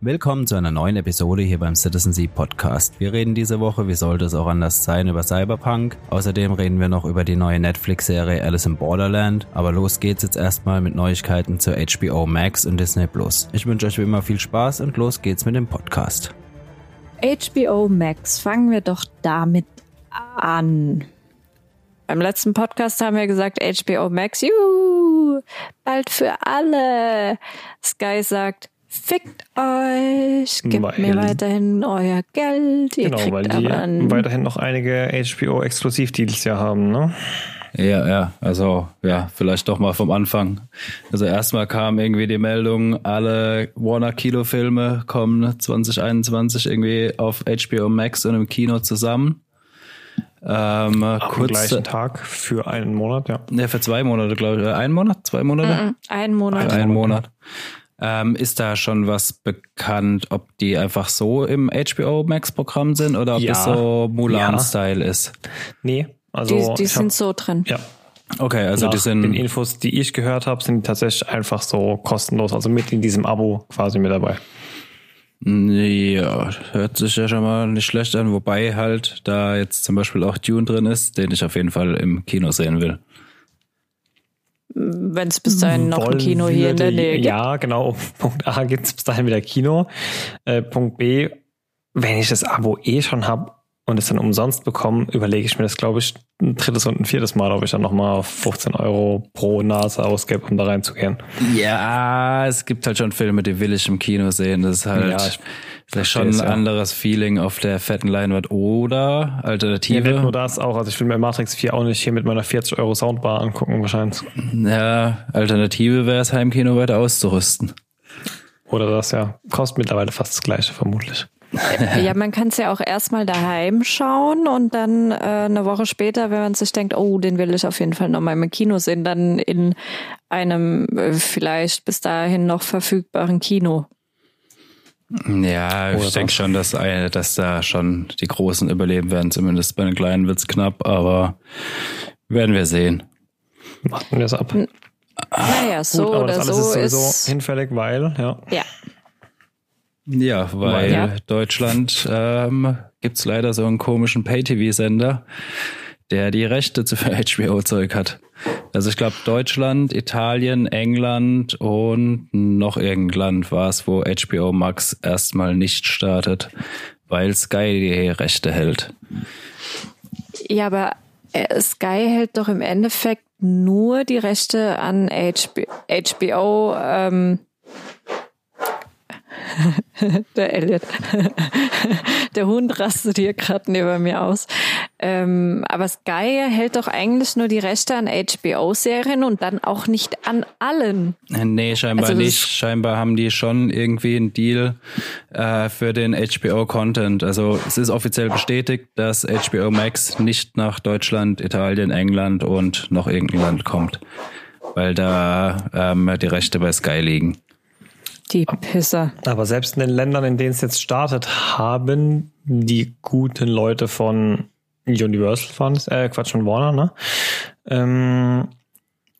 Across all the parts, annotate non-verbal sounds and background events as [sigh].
Willkommen zu einer neuen Episode hier beim Citizen Sea Podcast. Wir reden diese Woche, wie sollte es auch anders sein, über Cyberpunk. Außerdem reden wir noch über die neue Netflix-Serie Alice in Borderland. Aber los geht's jetzt erstmal mit Neuigkeiten zu HBO Max und Disney Plus. Ich wünsche euch wie immer viel Spaß und los geht's mit dem Podcast. HBO Max, fangen wir doch damit an. Beim letzten Podcast haben wir gesagt, HBO Max, juhu, bald für alle. Sky sagt, fickt euch, gebt weil, mir weiterhin euer Geld. Ihr genau, weil die weiterhin noch einige HBO-Exklusivdeals ja haben, ne? Ja, ja, also ja, vielleicht doch mal vom Anfang. Also erstmal kam irgendwie die Meldung, alle Warner Kinofilme kommen 2021 irgendwie auf HBO Max und im Kino zusammen. Ähm, Am kurz, gleichen Tag für einen Monat, ja. Ja, für zwei Monate, glaube ich. Äh, ein Monat? Zwei Monate? Mm -mm, ein Monat. Ein, ein Monat. Ähm, ist da schon was bekannt, ob die einfach so im HBO Max Programm sind oder ob ja, es so Mulan-Style ja. ist? Nee, also. Die, die sind hab, so drin. Ja. Okay, also Nach die sind. Den Infos, die ich gehört habe, sind tatsächlich einfach so kostenlos, also mit in diesem Abo quasi mit dabei. Ja, hört sich ja schon mal nicht schlecht an, wobei halt da jetzt zum Beispiel auch Dune drin ist, den ich auf jeden Fall im Kino sehen will. Wenn es bis dahin noch ein Kino hier in der Nähe gibt. Ja, genau. [laughs] Punkt A gibt es bis dahin wieder Kino. Äh, Punkt B, wenn ich das Abo eh schon habe, und es dann umsonst bekomme, überlege ich mir das, glaube ich, ein drittes und ein viertes Mal, ob ich dann nochmal 15 Euro pro Nase ausgebe, um da reinzugehen. Ja, es gibt halt schon Filme, die will ich im Kino sehen. Das ist halt ja, vielleicht schon ein ja. anderes Feeling auf der fetten Leinwand oder Alternative. Ja, nicht nur das auch. Also ich will mir Matrix 4 auch nicht hier mit meiner 40 Euro Soundbar angucken, wahrscheinlich. Ja, Alternative wäre es, Heimkino weiter auszurüsten. Oder das, ja. Kostet mittlerweile fast das gleiche, vermutlich. [laughs] ja, man kann es ja auch erstmal daheim schauen und dann äh, eine Woche später, wenn man sich denkt, oh, den will ich auf jeden Fall nochmal im Kino sehen, dann in einem äh, vielleicht bis dahin noch verfügbaren Kino. Ja, Oder ich denke schon, dass, eine, dass da schon die Großen überleben werden. Zumindest bei den Kleinen wird es knapp, aber werden wir sehen. Warten wir es ab. Naja, so Gut, aber oder das alles so ist sowieso ist hinfällig, weil, ja. Ja. Ja, weil ja. Deutschland ähm, gibt leider so einen komischen Pay-TV-Sender, der die Rechte zu [laughs] für HBO-Zeug hat. Also ich glaube Deutschland, Italien, England und noch irgendein Land war es, wo HBO Max erstmal nicht startet, weil Sky die Rechte hält. Ja, aber äh, Sky hält doch im Endeffekt nur die Rechte an HBO, HBO ähm, [laughs] der Elliot. [laughs] der Hund rastet hier gerade neben mir aus. Ähm, aber Sky hält doch eigentlich nur die Rechte an HBO-Serien und dann auch nicht an allen. Nee, scheinbar also nicht. Scheinbar haben die schon irgendwie einen Deal äh, für den HBO-Content. Also es ist offiziell bestätigt, dass HBO Max nicht nach Deutschland, Italien, England und noch irgendein Land kommt. Weil da ähm, die Rechte bei Sky liegen. Die Pisser. Aber selbst in den Ländern, in denen es jetzt startet, haben die guten Leute von Universal Funds, äh, Quatsch, von Warner, ne? Ähm,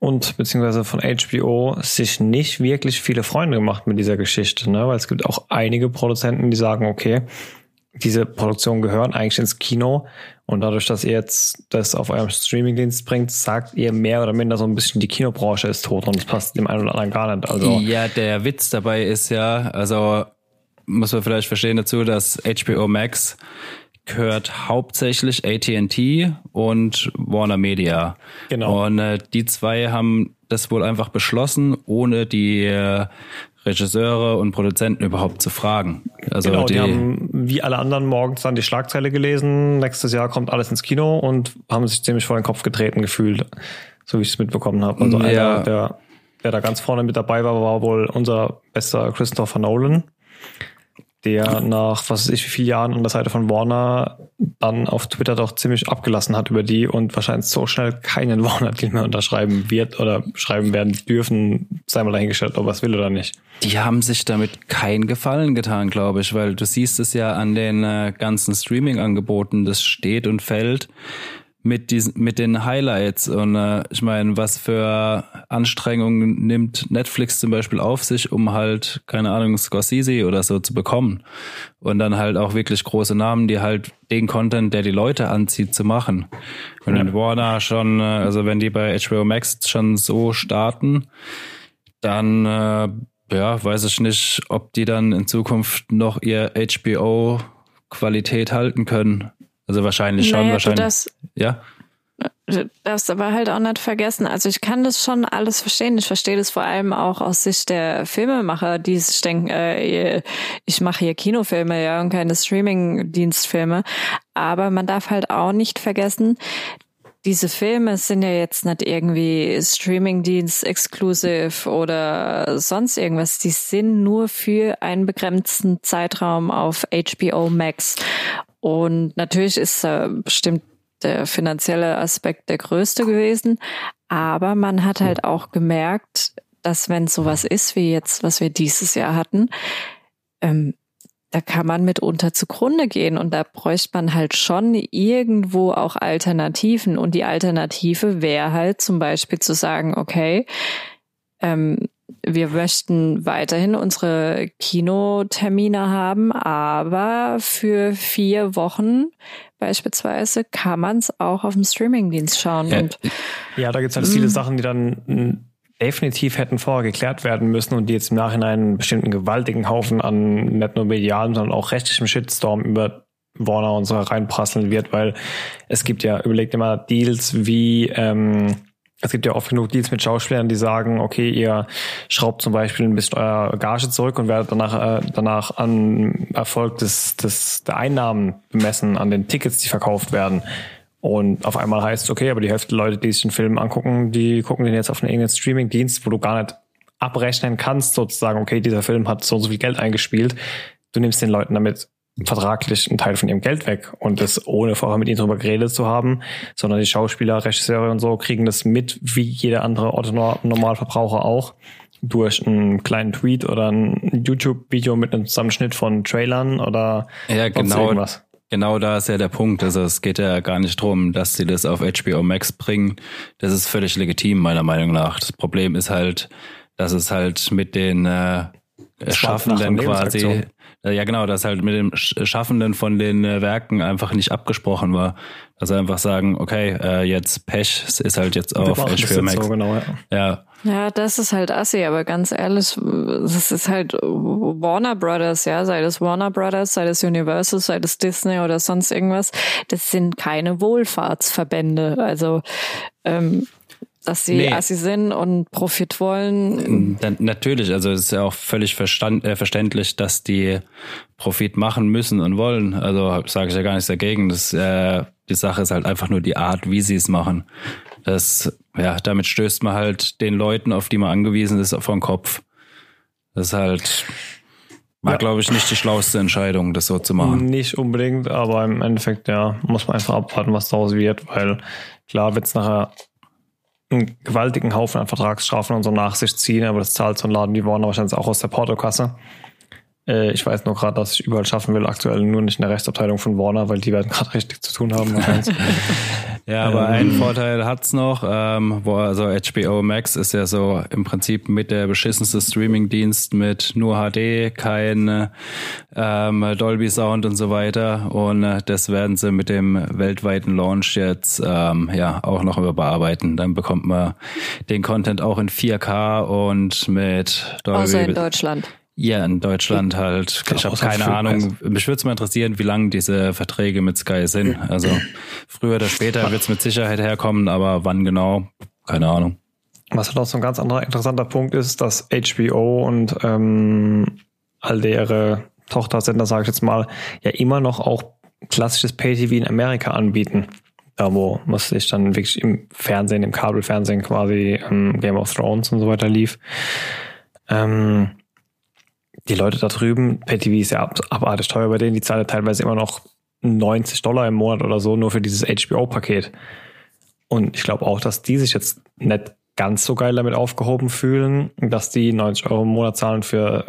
und beziehungsweise von HBO sich nicht wirklich viele Freunde gemacht mit dieser Geschichte, ne? Weil es gibt auch einige Produzenten, die sagen, okay, diese Produktionen gehören eigentlich ins Kino und dadurch, dass ihr jetzt das auf eurem Streamingdienst bringt, sagt ihr mehr oder minder so ein bisschen, die Kinobranche ist tot und das passt dem einen oder anderen gar nicht. Also ja, der Witz dabei ist ja, also muss man vielleicht verstehen dazu, dass HBO Max gehört hauptsächlich AT&T und Warner Media. Genau. Und äh, die zwei haben das wohl einfach beschlossen, ohne die äh, Regisseure und Produzenten überhaupt zu fragen. Also genau, die, die, haben wie alle anderen morgens dann die Schlagzeile gelesen, nächstes Jahr kommt alles ins Kino und haben sich ziemlich vor den Kopf getreten gefühlt, so wie ich es mitbekommen habe. Also ja. einer, der, der da ganz vorne mit dabei war, war wohl unser bester Christopher Nolan der nach was weiß ich wie vielen Jahren an der Seite von Warner dann auf Twitter doch ziemlich abgelassen hat über die und wahrscheinlich so schnell keinen [laughs] Warner-Deal mehr unterschreiben wird oder schreiben werden dürfen, sei mal dahingestellt, ob er es will oder nicht. Die haben sich damit keinen Gefallen getan, glaube ich, weil du siehst es ja an den äh, ganzen Streaming-Angeboten, das steht und fällt mit diesen, mit den Highlights. Und äh, ich meine, was für Anstrengungen nimmt Netflix zum Beispiel auf sich, um halt, keine Ahnung, Scorsese oder so zu bekommen. Und dann halt auch wirklich große Namen, die halt den Content, der die Leute anzieht, zu machen. Und ja. Warner schon, äh, also wenn die bei HBO Max schon so starten, dann äh, ja, weiß ich nicht, ob die dann in Zukunft noch ihr HBO Qualität halten können. Also wahrscheinlich schon, naja, wahrscheinlich. Das, ja. Du darfst aber halt auch nicht vergessen, also ich kann das schon alles verstehen. Ich verstehe das vor allem auch aus Sicht der Filmemacher, die sich denken, äh, ich mache hier Kinofilme, ja, und keine Streaming-Dienstfilme. Aber man darf halt auch nicht vergessen, diese Filme sind ja jetzt nicht irgendwie Streamingdienst exclusive oder sonst irgendwas. Die sind nur für einen begrenzten Zeitraum auf HBO Max. Und natürlich ist äh, bestimmt der finanzielle Aspekt der größte gewesen. Aber man hat halt auch gemerkt, dass wenn sowas ist wie jetzt, was wir dieses Jahr hatten, ähm, da kann man mitunter zugrunde gehen und da bräuchte man halt schon irgendwo auch Alternativen. Und die Alternative wäre halt zum Beispiel zu sagen, okay, ähm, wir möchten weiterhin unsere Kinotermine haben, aber für vier Wochen beispielsweise kann man es auch auf dem Streamingdienst schauen. Ja, und, ja da gibt es halt viele mm. Sachen, die dann definitiv hätten vorher geklärt werden müssen und die jetzt im Nachhinein einen bestimmten gewaltigen Haufen an nicht nur medialen, sondern auch rechtlichem Shitstorm über Warner und so reinprasseln wird, weil es gibt ja, überlegt immer Deals wie, ähm, es gibt ja oft genug Deals mit Schauspielern, die sagen, okay, ihr schraubt zum Beispiel ein bisschen euer Gage zurück und werdet danach, äh, danach an Erfolg des, des, der Einnahmen bemessen, an den Tickets, die verkauft werden. Und auf einmal heißt es, okay, aber die Hälfte der Leute, die sich den Film angucken, die gucken den jetzt auf einen irgendeinen Streaming-Dienst, wo du gar nicht abrechnen kannst, sozusagen, okay, dieser Film hat so und so viel Geld eingespielt. Du nimmst den Leuten damit vertraglich einen Teil von ihrem Geld weg und das ohne vorher mit ihnen darüber geredet zu haben, sondern die Schauspieler, Regisseure und so kriegen das mit, wie jeder andere Otto-Normalverbraucher auch, durch einen kleinen Tweet oder ein YouTube-Video mit einem Zusammenschnitt von Trailern oder ja, genau, irgendwas. Genau da ist ja der Punkt. Also es geht ja gar nicht drum, dass sie das auf HBO Max bringen. Das ist völlig legitim, meiner Meinung nach. Das Problem ist halt, dass es halt mit den äh, Schaffenden quasi, ja genau, dass halt mit dem Schaffenden von den äh, Werken einfach nicht abgesprochen war. Also einfach sagen, okay, äh, jetzt Pech ist halt jetzt auf HBO Max. So genau, ja. ja. Ja, das ist halt assi, aber ganz ehrlich, das ist halt Warner Brothers, ja, sei das Warner Brothers, sei das Universal, sei das Disney oder sonst irgendwas, das sind keine Wohlfahrtsverbände. Also ähm, dass sie nee. assi sind und Profit wollen. Dann, natürlich, also es ist ja auch völlig verstand, äh, verständlich, dass die Profit machen müssen und wollen. Also sage ich ja gar nichts dagegen. Das, äh, die Sache ist halt einfach nur die Art, wie sie es machen. Das, ja, damit stößt man halt den Leuten, auf die man angewiesen ist, auf den Kopf. Das ist halt, war, ja. glaube ich, nicht die schlauste Entscheidung, das so zu machen. Nicht unbedingt, aber im Endeffekt, ja, muss man einfach abwarten, was daraus wird, weil klar wird es nachher einen gewaltigen Haufen an Vertragsstrafen und so nach sich ziehen, aber das zahlt so ein Laden wie Warner wahrscheinlich auch aus der Portokasse. Äh, ich weiß nur gerade, dass ich überall schaffen will, aktuell nur nicht in der Rechtsabteilung von Warner, weil die werden [laughs] gerade richtig zu tun haben. [laughs] ja, aber ähm, einen Vorteil hat's noch, ähm, wo also HBO Max ist ja so im Prinzip mit der beschissenste Streaming-Dienst mit nur HD, kein ähm, Dolby Sound und so weiter. Und äh, das werden sie mit dem weltweiten Launch jetzt ähm, ja auch noch überarbeiten. Dann bekommt man den Content auch in 4K und mit Dolby. Außer in Deutschland. Ja, in Deutschland halt. Ich habe keine Ahnung. Mich würde es mal interessieren, wie lang diese Verträge mit Sky sind. Also früher oder später wird es mit Sicherheit herkommen, aber wann genau, keine Ahnung. Was halt auch so ein ganz anderer interessanter Punkt ist, dass HBO und ähm, all deren Tochtersender, sage ich jetzt mal, ja immer noch auch klassisches Pay-TV in Amerika anbieten. Da wo was sich dann wirklich im Fernsehen, im Kabelfernsehen quasi ähm, Game of Thrones und so weiter lief. Ähm, die Leute da drüben, PayTV ist ja abartig teuer bei denen, die zahlen teilweise immer noch 90 Dollar im Monat oder so nur für dieses HBO-Paket. Und ich glaube auch, dass die sich jetzt nicht ganz so geil damit aufgehoben fühlen, dass die 90 Euro im Monat zahlen für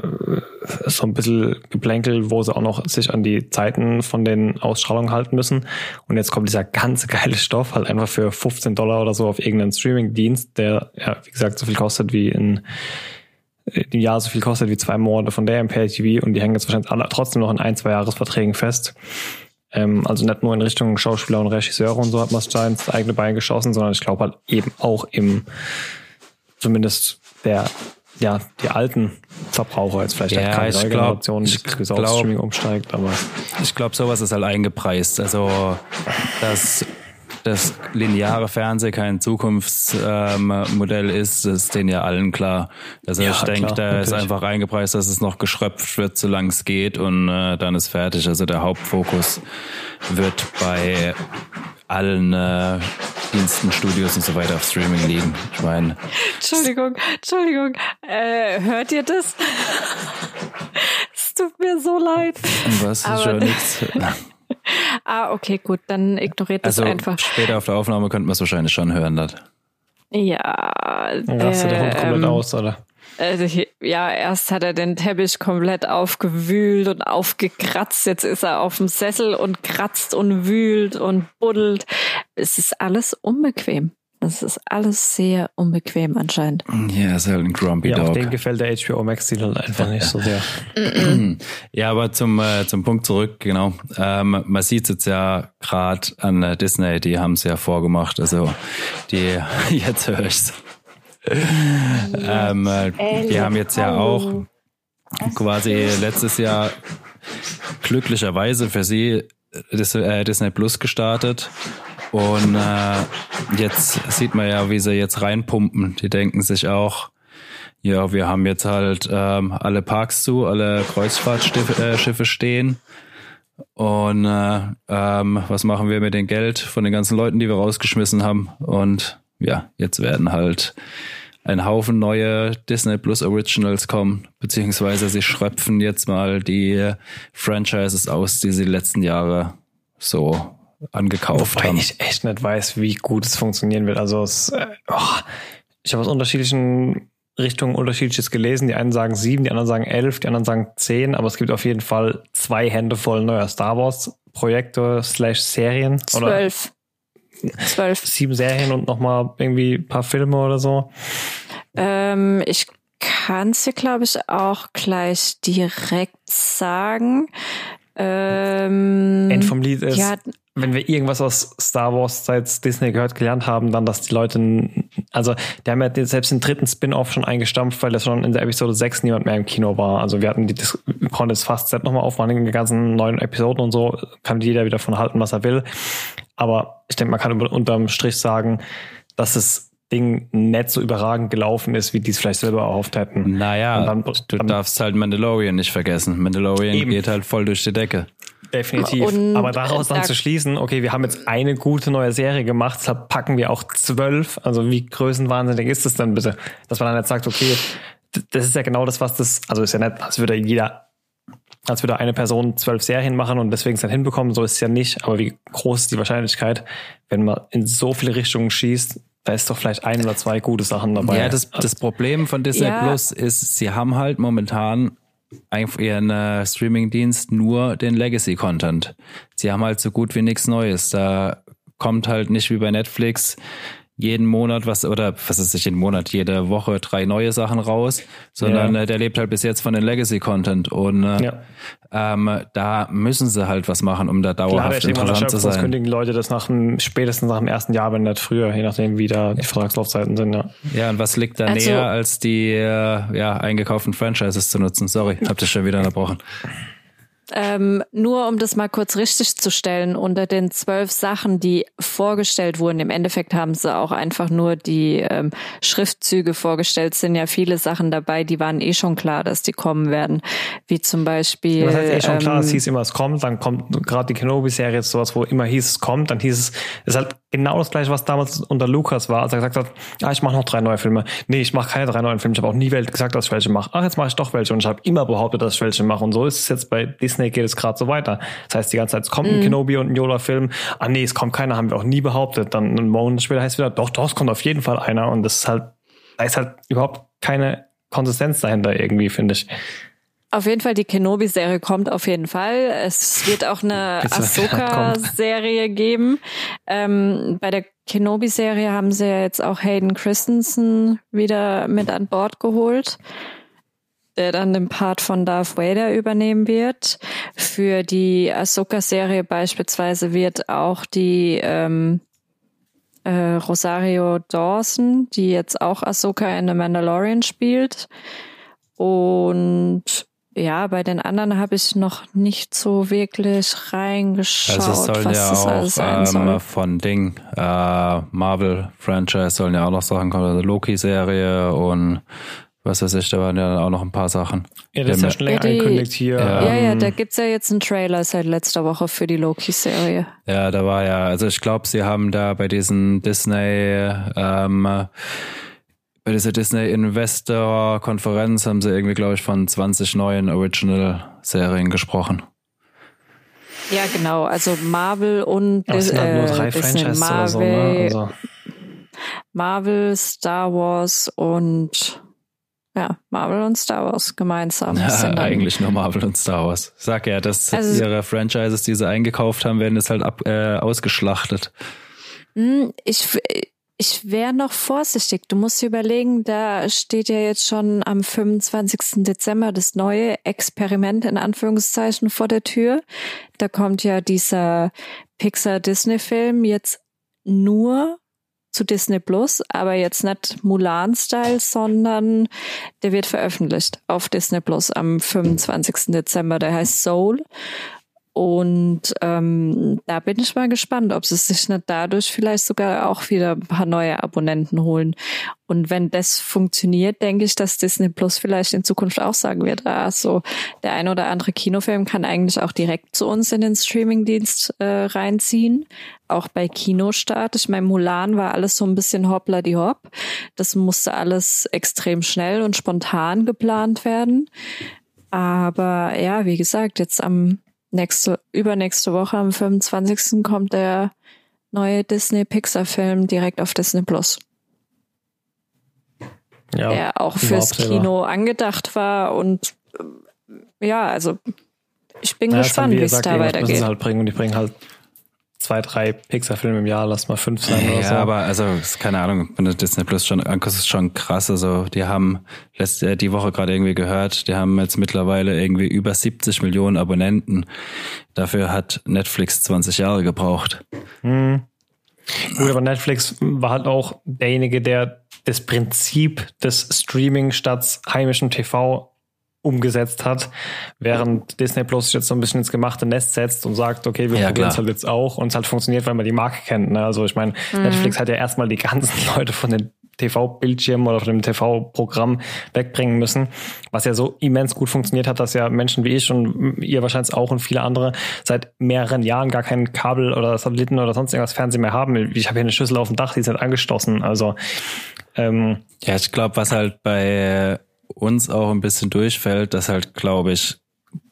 äh, so ein bisschen Geplänkel, wo sie auch noch sich an die Zeiten von den Ausstrahlungen halten müssen. Und jetzt kommt dieser ganze geile Stoff halt einfach für 15 Dollar oder so auf irgendeinen Streaming-Dienst, der, ja, wie gesagt, so viel kostet wie in im Jahr so viel kostet wie zwei Monate von der MPL TV und die hängen jetzt wahrscheinlich alle trotzdem noch in ein, zwei Jahresverträgen fest. Ähm, also nicht nur in Richtung Schauspieler und Regisseure und so hat man da ins eigene Bein geschossen, sondern ich glaube halt eben auch im, zumindest der, ja, die alten Verbraucher, jetzt vielleicht ja, keine neue Generation, die glaub, Streaming umsteigt, aber. Ich glaube, sowas ist halt eingepreist. Also, das das lineare Fernsehen kein Zukunftsmodell ähm, ist, ist denen ja allen klar. Also ja, ich denke, da natürlich. ist einfach eingepreist, dass es noch geschröpft wird, solange es geht und äh, dann ist fertig. Also der Hauptfokus wird bei allen äh, Diensten, Studios und so weiter auf Streaming liegen. Ich meine. Entschuldigung, Entschuldigung. Äh, hört ihr das? [laughs] es tut mir so leid. Was? Aber, schon nichts. [laughs] ah, okay, gut, dann ignoriert das also einfach. Später auf der Aufnahme könnte man es wahrscheinlich schon hören. Das. Ja. Dann rastet der Hund komplett ähm, aus, oder? Also ja, erst hat er den Teppich komplett aufgewühlt und aufgekratzt. Jetzt ist er auf dem Sessel und kratzt und wühlt und buddelt. Es ist alles unbequem. Das ist alles sehr unbequem anscheinend. Ja, ist halt ein Grumpy ja, Dog. Auch dem gefällt der HBO Max-Stil halt einfach nicht so sehr. ja, aber zum, äh, zum Punkt zurück, genau. Ähm, man sieht jetzt ja gerade an äh, Disney, die haben es ja vorgemacht. Also die, [laughs] jetzt höre ich's. ähm, äh, die haben jetzt ja auch quasi letztes Jahr glücklicherweise für sie äh, Disney Plus gestartet und äh, jetzt sieht man ja, wie sie jetzt reinpumpen. Die denken sich auch, ja, wir haben jetzt halt ähm, alle Parks zu, alle Kreuzfahrtschiffe äh, stehen. Und äh, ähm, was machen wir mit dem Geld von den ganzen Leuten, die wir rausgeschmissen haben? Und ja, jetzt werden halt ein Haufen neue Disney Plus Originals kommen, beziehungsweise sie schröpfen jetzt mal die Franchises aus, die sie die letzten Jahre so angekauft Wobei haben. ich echt nicht weiß, wie gut es funktionieren wird. Also es, äh, oh, ich habe aus unterschiedlichen Richtungen unterschiedliches gelesen. Die einen sagen sieben, die anderen sagen elf, die anderen sagen zehn, aber es gibt auf jeden Fall zwei Hände voll neuer Star Wars Projekte slash Serien. Zwölf. Zwölf. Sieben Serien und nochmal irgendwie ein paar Filme oder so. Ähm, ich kann es dir, glaube ich, auch gleich direkt sagen. Ähm, End vom Lied ist, ja, wenn wir irgendwas aus Star Wars seit Disney gehört gelernt haben, dann, dass die Leute, also die haben ja selbst den dritten Spin-off schon eingestampft, weil das schon in der Episode 6 niemand mehr im Kino war. Also wir hatten die, wir konnten das fast set nochmal aufmachen in den ganzen neuen Episoden und so, kann jeder wieder von halten, was er will. Aber ich denke, man kann unterm Strich sagen, dass es Ding nicht so überragend gelaufen ist, wie die es vielleicht selber erhofft hätten. Naja, dann, du dann, darfst halt Mandalorian nicht vergessen. Mandalorian eben. geht halt voll durch die Decke. Definitiv. Und Aber daraus dann zu schließen, okay, wir haben jetzt eine gute neue Serie gemacht, deshalb packen wir auch zwölf. Also wie größenwahnsinnig ist das denn bitte? Dass man dann jetzt sagt, okay, das ist ja genau das, was das, also ist ja nicht, als würde jeder, als würde eine Person zwölf Serien machen und deswegen es dann hinbekommen, so ist es ja nicht. Aber wie groß ist die Wahrscheinlichkeit, wenn man in so viele Richtungen schießt, da ist doch vielleicht ein oder zwei gute Sachen dabei. Ja, das, das Problem von Disney ja. Plus ist, sie haben halt momentan ihren äh, Streaming-Dienst nur den Legacy-Content. Sie haben halt so gut wie nichts Neues. Da kommt halt nicht wie bei Netflix jeden Monat was oder was ist nicht jeden Monat, jede Woche drei neue Sachen raus, sondern ja. äh, der lebt halt bis jetzt von den Legacy-Content und äh, ja. ähm, da müssen sie halt was machen, um da dauerhaft Klar, interessant zu sein. kündigen Leute das nach dem, spätestens nach dem ersten Jahr, wenn nicht früher, je nachdem wie da die Vertragslaufzeiten sind. Ja, ja und was liegt da also, näher, als die äh, ja, eingekauften Franchises zu nutzen? Sorry, hab dich schon wieder unterbrochen. Ähm, nur um das mal kurz richtig zu stellen, unter den zwölf Sachen, die vorgestellt wurden, im Endeffekt haben sie auch einfach nur die ähm, Schriftzüge vorgestellt, sind ja viele Sachen dabei, die waren eh schon klar, dass die kommen werden. Wie zum Beispiel. Das heißt eh schon ähm, klar, es ähm, hieß immer, es kommt, dann kommt gerade die Kenobi-Serie sowas, wo immer hieß, es kommt, dann hieß es, es ist halt genau das gleiche, was damals unter Lukas war, als er gesagt hat, ah, ich mache noch drei neue Filme. Nee, ich mache keine drei neuen Filme. Ich habe auch nie gesagt, dass ich welche mache. Ach, jetzt mache ich doch welche. Und ich habe immer behauptet, dass ich welche mache. Und so ist es jetzt bei Disney geht es gerade so weiter. Das heißt, die ganze Zeit, es kommt ein mhm. Kenobi und ein Yoda-Film. Ah nee, es kommt keiner, haben wir auch nie behauptet. Dann einen Monat später heißt es wieder, doch, doch, es kommt auf jeden Fall einer. Und das ist halt da ist halt überhaupt keine Konsistenz dahinter irgendwie, finde ich. Auf jeden Fall, die Kenobi-Serie kommt auf jeden Fall. Es wird auch eine [laughs] Ahsoka-Serie [laughs] [laughs] geben. Ähm, bei der Kenobi-Serie haben sie ja jetzt auch Hayden Christensen wieder mit an Bord geholt, der dann den Part von Darth Vader übernehmen wird. Für die Ahsoka-Serie beispielsweise wird auch die ähm, äh, Rosario Dawson, die jetzt auch Ahsoka in The Mandalorian spielt. Und ja, bei den anderen habe ich noch nicht so wirklich reingeschaut. Also es sollen was ja auch ähm, von Ding, äh, Marvel Franchise sollen ja auch noch Sachen kommen, also Loki-Serie und was weiß ich, da waren ja auch noch ein paar Sachen. Ja, das ist ja schon länger ja, angekündigt hier. Ja, ja, ja, da gibt's ja jetzt einen Trailer seit letzter Woche für die Loki-Serie. Ja, da war ja, also ich glaube, sie haben da bei diesen Disney ähm, bei dieser Disney Investor Konferenz haben sie irgendwie, glaube ich, von 20 neuen Original-Serien gesprochen. Ja, genau. Also Marvel und Dis halt nur drei Disney, Franchises Marvel, so, ne? also. Marvel, Star Wars und ja, Marvel und Star Wars gemeinsam. Ja, eigentlich nur Marvel und Star Wars. sag ja, dass also, ihre Franchises, die sie eingekauft haben, werden jetzt halt ab, äh, ausgeschlachtet. Hm, ich, ich wäre noch vorsichtig. Du musst dir überlegen, da steht ja jetzt schon am 25. Dezember das neue Experiment in Anführungszeichen vor der Tür. Da kommt ja dieser Pixar-Disney-Film jetzt nur zu Disney Plus, aber jetzt nicht Mulan-Style, sondern der wird veröffentlicht auf Disney Plus am 25. Dezember. Der heißt Soul und ähm, da bin ich mal gespannt, ob sie sich nicht dadurch vielleicht sogar auch wieder ein paar neue Abonnenten holen. Und wenn das funktioniert, denke ich, dass Disney Plus vielleicht in Zukunft auch sagen wird, ah, so der ein oder andere Kinofilm kann eigentlich auch direkt zu uns in den Streamingdienst äh, reinziehen. Auch bei Kinostart. Ich meine, Mulan war alles so ein bisschen hoppla die hopp. Das musste alles extrem schnell und spontan geplant werden. Aber ja, wie gesagt, jetzt am nächste, übernächste Woche am 25. kommt der neue Disney Pixar Film direkt auf Disney Plus. Ja, der auch fürs Kino angedacht war und ja, also ich bin naja, gespannt, wie es da weitergeht. Halt bringen und die bringen halt zwei, drei Pixar-Filme im Jahr, lass mal fünf sein oder ja, so. Ja, aber also, keine Ahnung, wenn du Disney Plus schon anguckst, ist schon krass. Also, die haben letzte, die Woche gerade irgendwie gehört, die haben jetzt mittlerweile irgendwie über 70 Millionen Abonnenten. Dafür hat Netflix 20 Jahre gebraucht. Hm. Gut, aber Netflix war halt auch derjenige, der das Prinzip des Streaming statt heimischem TV umgesetzt hat, während Disney Plus jetzt so ein bisschen ins gemachte Nest setzt und sagt, okay, wir ja, probieren es halt jetzt auch und es halt funktioniert, weil man die Marke kennt. Ne? Also ich meine, mhm. Netflix hat ja erstmal die ganzen [laughs] Leute von den TV-Bildschirm oder von dem TV-Programm wegbringen müssen, was ja so immens gut funktioniert hat, dass ja Menschen wie ich und ihr wahrscheinlich auch und viele andere seit mehreren Jahren gar kein Kabel oder Satelliten oder sonst irgendwas Fernsehen mehr haben. Ich habe hier eine Schüssel auf dem Dach, die ist nicht angestoßen. Also ähm, ja, ich glaube, was halt bei uns auch ein bisschen durchfällt, dass halt, glaube ich,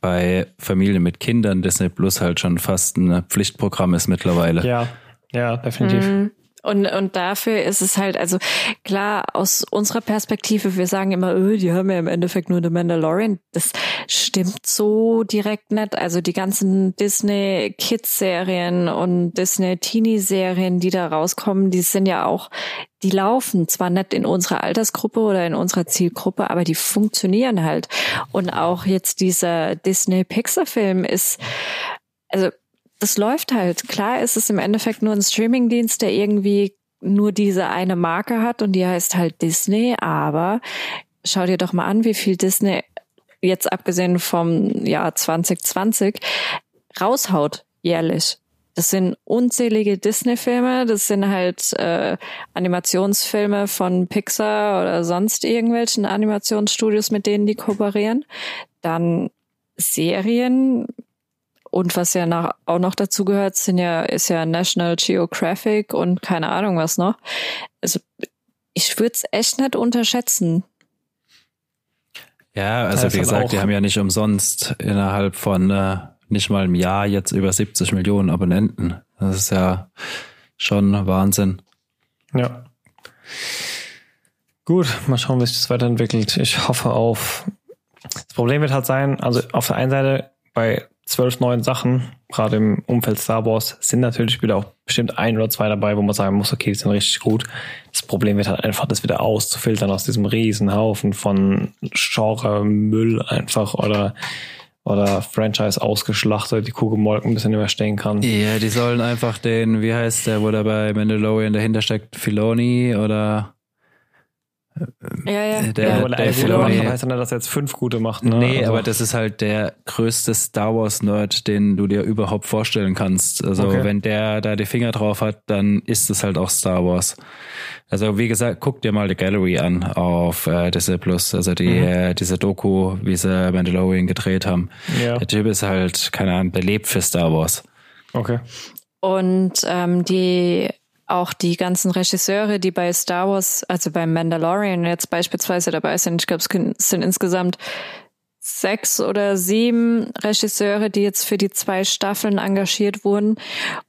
bei Familien mit Kindern Disney Plus halt schon fast ein Pflichtprogramm ist mittlerweile. Ja, ja, definitiv. Mhm. Und, und dafür ist es halt, also klar, aus unserer Perspektive, wir sagen immer, öh, die haben ja im Endeffekt nur The Mandalorian. Das stimmt so direkt nicht. Also die ganzen Disney Kids Serien und Disney Teenie Serien, die da rauskommen, die sind ja auch, die laufen zwar nicht in unserer Altersgruppe oder in unserer Zielgruppe, aber die funktionieren halt. Und auch jetzt dieser Disney Pixar Film ist, also das läuft halt. Klar ist es im Endeffekt nur ein Streamingdienst, der irgendwie nur diese eine Marke hat und die heißt halt Disney, aber schau dir doch mal an, wie viel Disney jetzt abgesehen vom Jahr 2020 raushaut jährlich. Das sind unzählige Disney-Filme, das sind halt äh, Animationsfilme von Pixar oder sonst irgendwelchen Animationsstudios, mit denen die kooperieren. Dann Serien, und was ja nach, auch noch dazu gehört, sind ja, ist ja National Geographic und keine Ahnung was noch. Also ich würde es echt nicht unterschätzen. Ja, also wie gesagt, die haben ja nicht umsonst innerhalb von äh, nicht mal einem Jahr jetzt über 70 Millionen Abonnenten. Das ist ja schon Wahnsinn. Ja. Gut, mal schauen, wie sich das weiterentwickelt. Ich hoffe auf. Das Problem wird halt sein, also auf der einen Seite bei zwölf neuen Sachen, gerade im Umfeld Star Wars, sind natürlich wieder auch bestimmt ein oder zwei dabei, wo man sagen muss, okay, die sind richtig gut. Das Problem wird halt einfach, das wieder auszufiltern aus diesem riesen Haufen von Genre Müll einfach oder oder Franchise ausgeschlachtet, die Kuh gemolken, bis er nicht kann. Ja, die sollen einfach den, wie heißt der, wo da bei Mandalorian dahinter steckt, Filoni oder ja, ja. Äh, der, ja, der, der Filoni heißt ja nicht, dass er jetzt fünf gute macht. Ne? Nee, also. aber das ist halt der größte Star Wars Nerd, den du dir überhaupt vorstellen kannst. Also okay. wenn der da die Finger drauf hat, dann ist es halt auch Star Wars. Also wie gesagt, guck dir mal die Gallery an auf äh, Disney Plus, also die mhm. äh, diese Doku, wie sie Mandalorian gedreht haben. Ja. Der Typ ist halt keine Ahnung, der lebt für Star Wars. Okay. Und ähm, die auch die ganzen Regisseure, die bei Star Wars, also beim Mandalorian jetzt beispielsweise dabei sind, ich glaube, es sind insgesamt sechs oder sieben Regisseure, die jetzt für die zwei Staffeln engagiert wurden.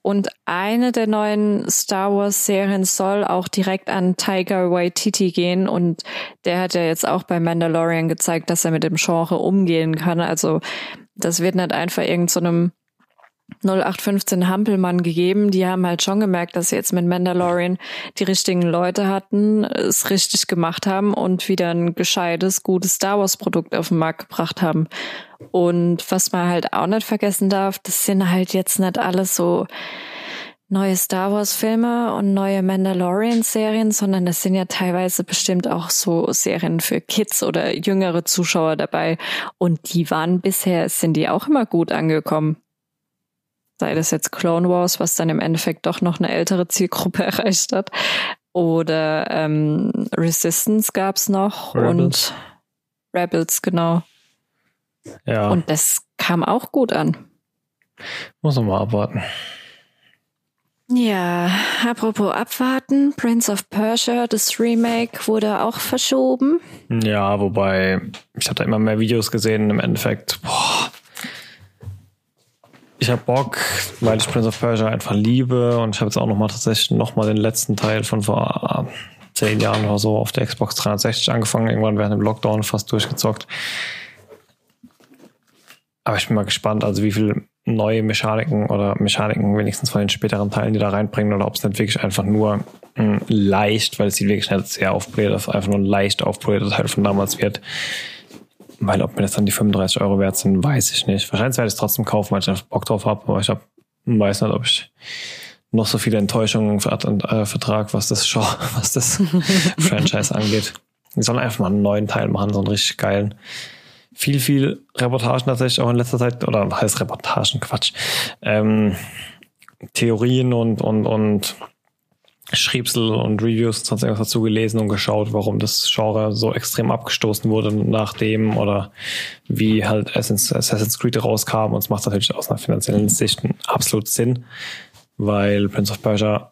Und eine der neuen Star Wars Serien soll auch direkt an Tiger Waititi gehen. Und der hat ja jetzt auch bei Mandalorian gezeigt, dass er mit dem Genre umgehen kann. Also das wird nicht einfach irgendeinem so 0815 Hampelmann gegeben. Die haben halt schon gemerkt, dass sie jetzt mit Mandalorian die richtigen Leute hatten, es richtig gemacht haben und wieder ein gescheites, gutes Star Wars Produkt auf den Markt gebracht haben. Und was man halt auch nicht vergessen darf, das sind halt jetzt nicht alles so neue Star Wars Filme und neue Mandalorian Serien, sondern es sind ja teilweise bestimmt auch so Serien für Kids oder jüngere Zuschauer dabei. Und die waren bisher, sind die auch immer gut angekommen sei das jetzt Clone Wars, was dann im Endeffekt doch noch eine ältere Zielgruppe [laughs] erreicht hat, oder ähm, Resistance gab's noch Rebels. und Rebels, genau. Ja. Und das kam auch gut an. Muss man mal abwarten. Ja, apropos abwarten, Prince of Persia, das Remake wurde auch verschoben. Ja, wobei, ich hatte immer mehr Videos gesehen, im Endeffekt, boah, ich habe Bock, weil ich Prince of Persia einfach liebe und ich habe jetzt auch noch mal tatsächlich noch mal den letzten Teil von vor zehn Jahren oder so auf der Xbox 360 angefangen, irgendwann während dem Lockdown fast durchgezockt. Aber ich bin mal gespannt, also wie viel neue Mechaniken oder Mechaniken wenigstens von den späteren Teilen, die da reinbringen, oder ob es nicht wirklich einfach nur mh, hm, leicht, weil es sieht wirklich nicht sehr aufpoliert, einfach nur ein leicht aufpolierter Teil von damals wird weil ob mir das dann die 35 Euro wert sind, weiß ich nicht. Wahrscheinlich werde ich es trotzdem kaufen, weil ich einfach Bock drauf habe, aber ich hab, weiß nicht, ob ich noch so viele Enttäuschungen äh, vertrag, was das Show, [laughs] was das [laughs] Franchise angeht. Die sollen einfach mal einen neuen Teil machen, so einen richtig geilen. Viel, viel Reportagen tatsächlich auch in letzter Zeit, oder heißt Reportagen, Quatsch. Ähm, Theorien und, und, und Schriebsel und Reviews und sonst irgendwas dazu gelesen und geschaut, warum das Genre so extrem abgestoßen wurde nach dem oder wie halt Assassin's Creed rauskam. Und es macht natürlich aus einer finanziellen Sicht absolut Sinn, weil Prince of Persia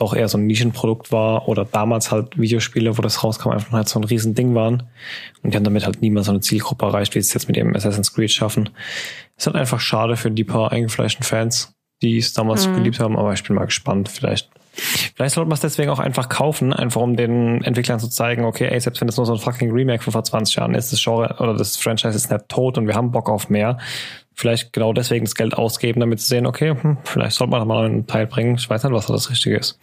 auch eher so ein Nischenprodukt war oder damals halt Videospiele, wo das rauskam, einfach halt so ein Riesending waren. Und die haben damit halt niemals so eine Zielgruppe erreicht, wie sie es jetzt mit dem Assassin's Creed schaffen. Ist halt einfach schade für die paar eingefleischten Fans, die es damals mhm. geliebt haben, aber ich bin mal gespannt. Vielleicht Vielleicht sollte man es deswegen auch einfach kaufen, einfach um den Entwicklern zu zeigen, okay, ey, selbst wenn es nur so ein fucking Remake von vor 20 Jahren ist, das Genre oder das Franchise ist nicht tot und wir haben Bock auf mehr. Vielleicht genau deswegen das Geld ausgeben, damit sie sehen, okay, hm, vielleicht sollte man mal einen Teil bringen. Ich weiß nicht, was da das Richtige ist.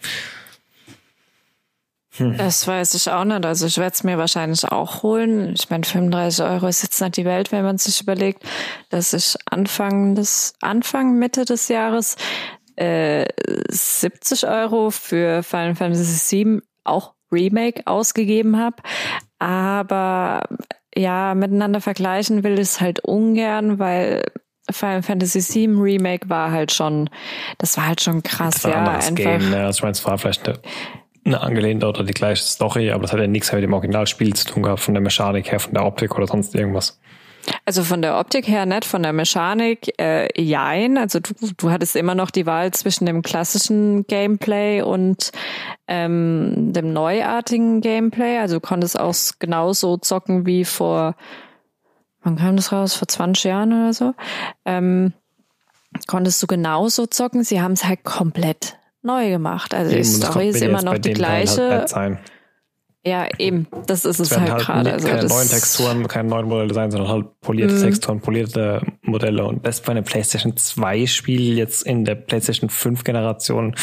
Hm. Das weiß ich auch nicht. Also ich werde es mir wahrscheinlich auch holen. Ich meine, 35 Euro ist jetzt nicht die Welt, wenn man sich überlegt, dass ich Anfang des, Anfang, Mitte des Jahres 70 äh, Euro für Final Fantasy VII auch Remake ausgegeben habe. Aber ja, miteinander vergleichen will ich es halt ungern, weil Final Fantasy VII Remake war halt schon, das war halt schon krass, ja. Einfach. Game, ne? Also ich meine, es war vielleicht eine, eine angelehnte oder die gleiche Story, aber das hat ja nichts mit dem Originalspiel zu tun gehabt, von der Mechanik her, von der Optik oder sonst irgendwas. Also von der Optik her nicht, von der Mechanik äh, jein. Also du, du hattest immer noch die Wahl zwischen dem klassischen Gameplay und ähm, dem neuartigen Gameplay. Also du konntest auch genauso zocken wie vor, wann kam das raus? Vor 20 Jahren oder so. Ähm, konntest du genauso zocken. Sie haben es halt komplett neu gemacht. Also Eben, die Story ist immer noch die gleiche. Halt Ja, eben. Das ist es, es halt, halt gerade. Also keine neuen Texturen, keine neuen Modelle sein, sondern halt polierte mhm. Texturen, polierte Modelle. Und das bei einem PlayStation 2 Spiel jetzt in der PlayStation 5 Generation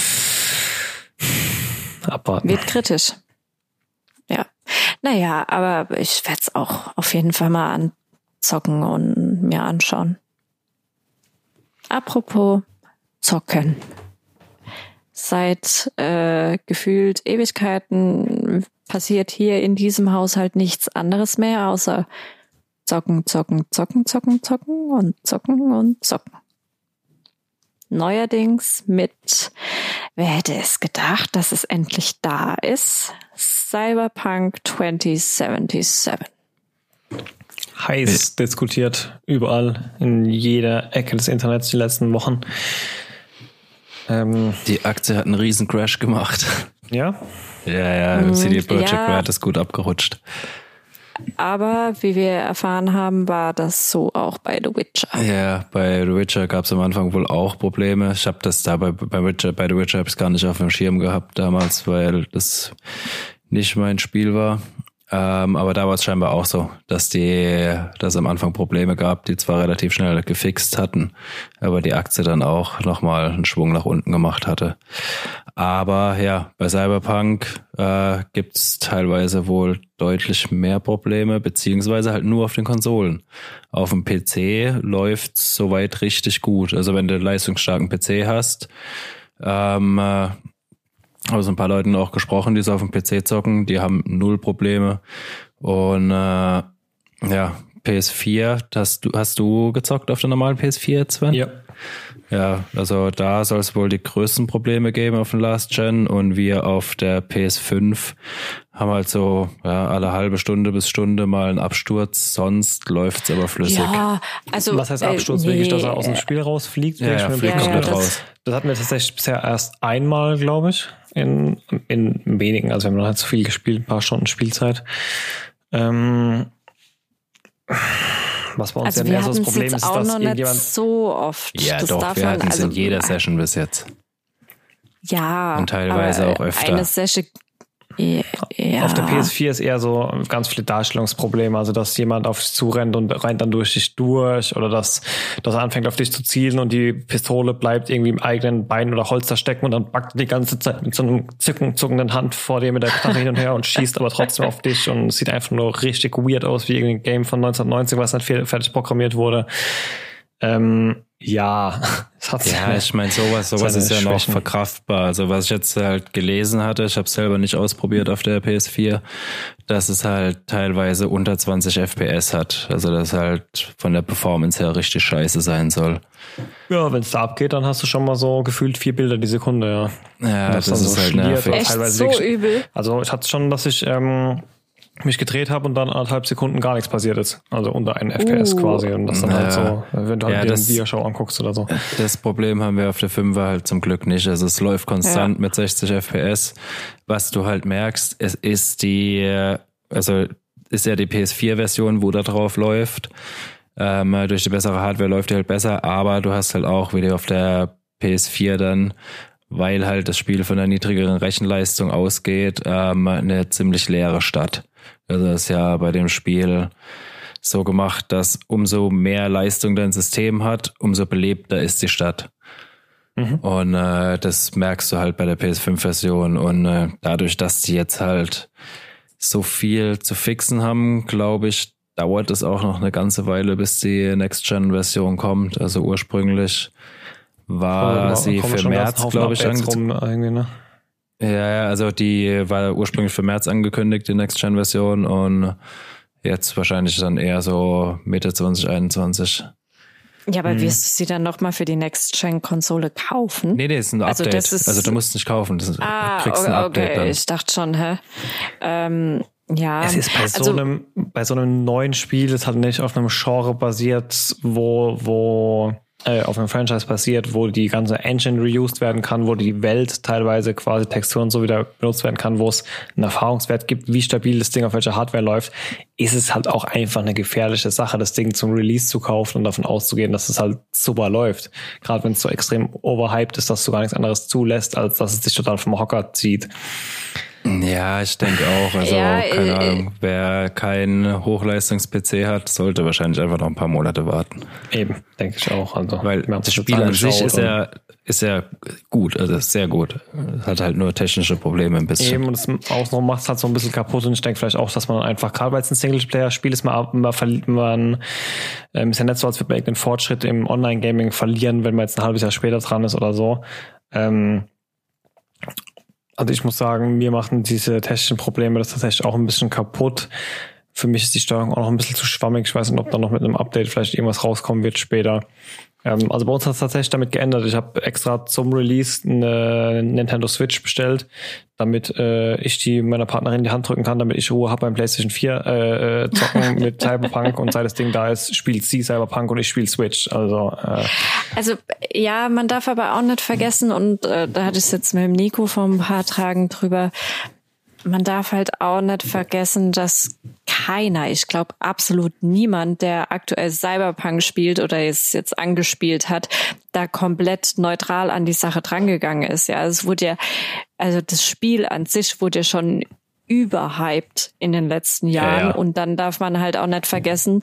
abwarten. Wird kritisch. Ja. Naja, aber ich werde es auch auf jeden Fall mal anzocken und mir anschauen. Apropos zocken. Seit äh, gefühlt Ewigkeiten passiert hier in diesem Haushalt nichts anderes mehr, außer zocken, zocken, zocken, zocken, zocken und zocken und zocken. Neuerdings mit, wer hätte es gedacht, dass es endlich da ist? Cyberpunk 2077. Heiß diskutiert, überall, in jeder Ecke des Internets die letzten Wochen. Ähm, die Aktie hat einen riesen Crash gemacht. Ja? Ja, ja, mhm, CD Projekt ja. Red ist gut abgerutscht. Aber wie wir erfahren haben, war das so auch bei The Witcher. Ja, bei The Witcher gab es am Anfang wohl auch Probleme. Ich habe das da bei, bei, Witcher, bei The Witcher habe ich gar nicht auf dem Schirm gehabt damals, weil das nicht mein Spiel war. Ähm, aber da war es scheinbar auch so, dass die, dass am Anfang Probleme gab, die zwar relativ schnell gefixt hatten, aber die Aktie dann auch nochmal einen Schwung nach unten gemacht hatte. Aber ja, bei Cyberpunk äh, gibt es teilweise wohl deutlich mehr Probleme, beziehungsweise halt nur auf den Konsolen. Auf dem PC läuft soweit richtig gut. Also wenn du einen leistungsstarken PC hast, ähm, äh, habe so ein paar Leuten auch gesprochen, die so auf dem PC zocken, die haben null Probleme. Und äh, ja, PS4, hast du, hast du gezockt auf der normalen PS4, Sven? Ja. Ja, also da soll es wohl die größten Probleme geben auf dem Last Gen und wir auf der PS5 haben halt so ja, alle halbe Stunde bis Stunde mal einen Absturz, sonst läuft's aber flüssig. Ja, also was heißt Absturz? Äh, nee, wirklich, dass er aus dem Spiel rausfliegt? Ja, ja fliegt komplett ja, raus. Das hatten wir tatsächlich bisher erst einmal, glaube ich, in, in wenigen, also wir haben halt zu viel gespielt, ein paar Stunden Spielzeit. Ähm, was bei uns also ja mehr so das Problem ist, dass irgendjemand so oft. Ja, das doch, wir hatten es also, in jeder Session bis jetzt. Ja, und teilweise auch öfter. Eine Session ja. Auf der PS4 ist eher so ganz viele Darstellungsprobleme, also dass jemand auf dich zurennt und rennt dann durch dich durch oder dass, er anfängt auf dich zu zielen und die Pistole bleibt irgendwie im eigenen Bein oder Holster stecken und dann backt die ganze Zeit mit so einem zucken, zuckenden Hand vor dir mit der Knarre hin und her und schießt aber trotzdem auf dich und sieht einfach nur richtig weird aus wie irgendein Game von 1990, was nicht fertig programmiert wurde. Ähm, ja, [laughs] ja, ich meine, sowas, sowas ist ja noch verkraftbar. Also was ich jetzt halt gelesen hatte, ich habe selber nicht ausprobiert auf der PS4, dass es halt teilweise unter 20 FPS hat. Also das halt von der Performance her richtig scheiße sein soll. Ja, wenn es da abgeht, dann hast du schon mal so gefühlt vier Bilder die Sekunde, ja. Ja, das, das ist so halt nervig. Echt so übel. Also ich hatte schon, dass ich ähm, mich gedreht habe und dann anderthalb Sekunden gar nichts passiert ist. Also unter einen FPS uh. quasi. Und das dann halt so, wenn du halt ja, dir das, Videoshow anguckst oder so. Das Problem haben wir auf der 5 halt zum Glück nicht. Also es läuft konstant ja. mit 60 FPS. Was du halt merkst, es ist die, also ist ja die PS4-Version, wo da drauf läuft. Ähm, durch die bessere Hardware läuft die halt besser, aber du hast halt auch wieder auf der PS4 dann weil halt das Spiel von der niedrigeren Rechenleistung ausgeht, ähm, eine ziemlich leere Stadt. Also das ist ja bei dem Spiel so gemacht, dass umso mehr Leistung dein System hat, umso belebter ist die Stadt. Mhm. Und äh, das merkst du halt bei der PS5-Version. Und äh, dadurch, dass die jetzt halt so viel zu fixen haben, glaube ich, dauert es auch noch eine ganze Weile, bis die Next-Gen-Version kommt. Also ursprünglich war oh, sie für März, glaube ich. Ne? Ja, also die war ursprünglich für März angekündigt, die Next-Gen-Version und jetzt wahrscheinlich dann eher so Mitte 2021. Ja, aber hm. wirst du sie dann nochmal für die Next-Gen-Konsole kaufen? Nee, nee, ist ein Update. Also, ist, also du musst nicht kaufen. Das, ah, kriegst okay, ein Update okay. ich dachte schon, hä? Ähm, ja. Es ist bei also, so einem, bei so einem neuen Spiel, es hat nicht auf einem Genre basiert, wo, wo äh, auf einem Franchise passiert, wo die ganze Engine reused werden kann, wo die Welt teilweise quasi Texturen so wieder benutzt werden kann, wo es einen Erfahrungswert gibt, wie stabil das Ding auf welcher Hardware läuft, ist es halt auch einfach eine gefährliche Sache, das Ding zum Release zu kaufen und davon auszugehen, dass es halt super läuft. Gerade wenn es so extrem overhyped ist, dass du gar nichts anderes zulässt, als dass es dich total vom Hocker zieht. Ja, ich denke auch. Also, ja, keine äh, Ahnung, wer keinen Hochleistungs-PC hat, sollte wahrscheinlich einfach noch ein paar Monate warten. Eben, denke ich auch. Also, Weil das Spiel an sich ist ja, ist ja gut, also ist sehr gut. Hat halt nur technische Probleme ein bisschen. Eben, und das auch noch macht es halt so ein bisschen kaputt und ich denke vielleicht auch, dass man einfach, gerade weil es ein Singleplayer-Spiel ist, man, man verliert man, ähm, ist ja nicht so, als würde man irgendeinen Fortschritt im Online-Gaming verlieren, wenn man jetzt ein halbes Jahr später dran ist oder so. Ähm, also ich muss sagen, mir machen diese technischen Probleme das tatsächlich auch ein bisschen kaputt. Für mich ist die Steuerung auch noch ein bisschen zu schwammig. Ich weiß nicht, ob da noch mit einem Update vielleicht irgendwas rauskommen wird später. Ähm, also bei uns hat es tatsächlich damit geändert. Ich habe extra zum Release eine Nintendo Switch bestellt, damit äh, ich die meiner Partnerin in die Hand drücken kann, damit ich Ruhe habe beim PlayStation 4 äh, äh, zocken [laughs] mit Cyberpunk und seit das Ding da ist, spielt sie Cyberpunk und ich spiele Switch. Also äh, also ja, man darf aber auch nicht vergessen und äh, da hatte ich jetzt mit dem Nico vor ein paar Tagen drüber man darf halt auch nicht vergessen, dass keiner, ich glaube absolut niemand, der aktuell Cyberpunk spielt oder es jetzt angespielt hat, da komplett neutral an die Sache drangegangen ist. Ja, es wurde ja, also das Spiel an sich wurde ja schon überhyped in den letzten Jahren ja, ja. und dann darf man halt auch nicht vergessen,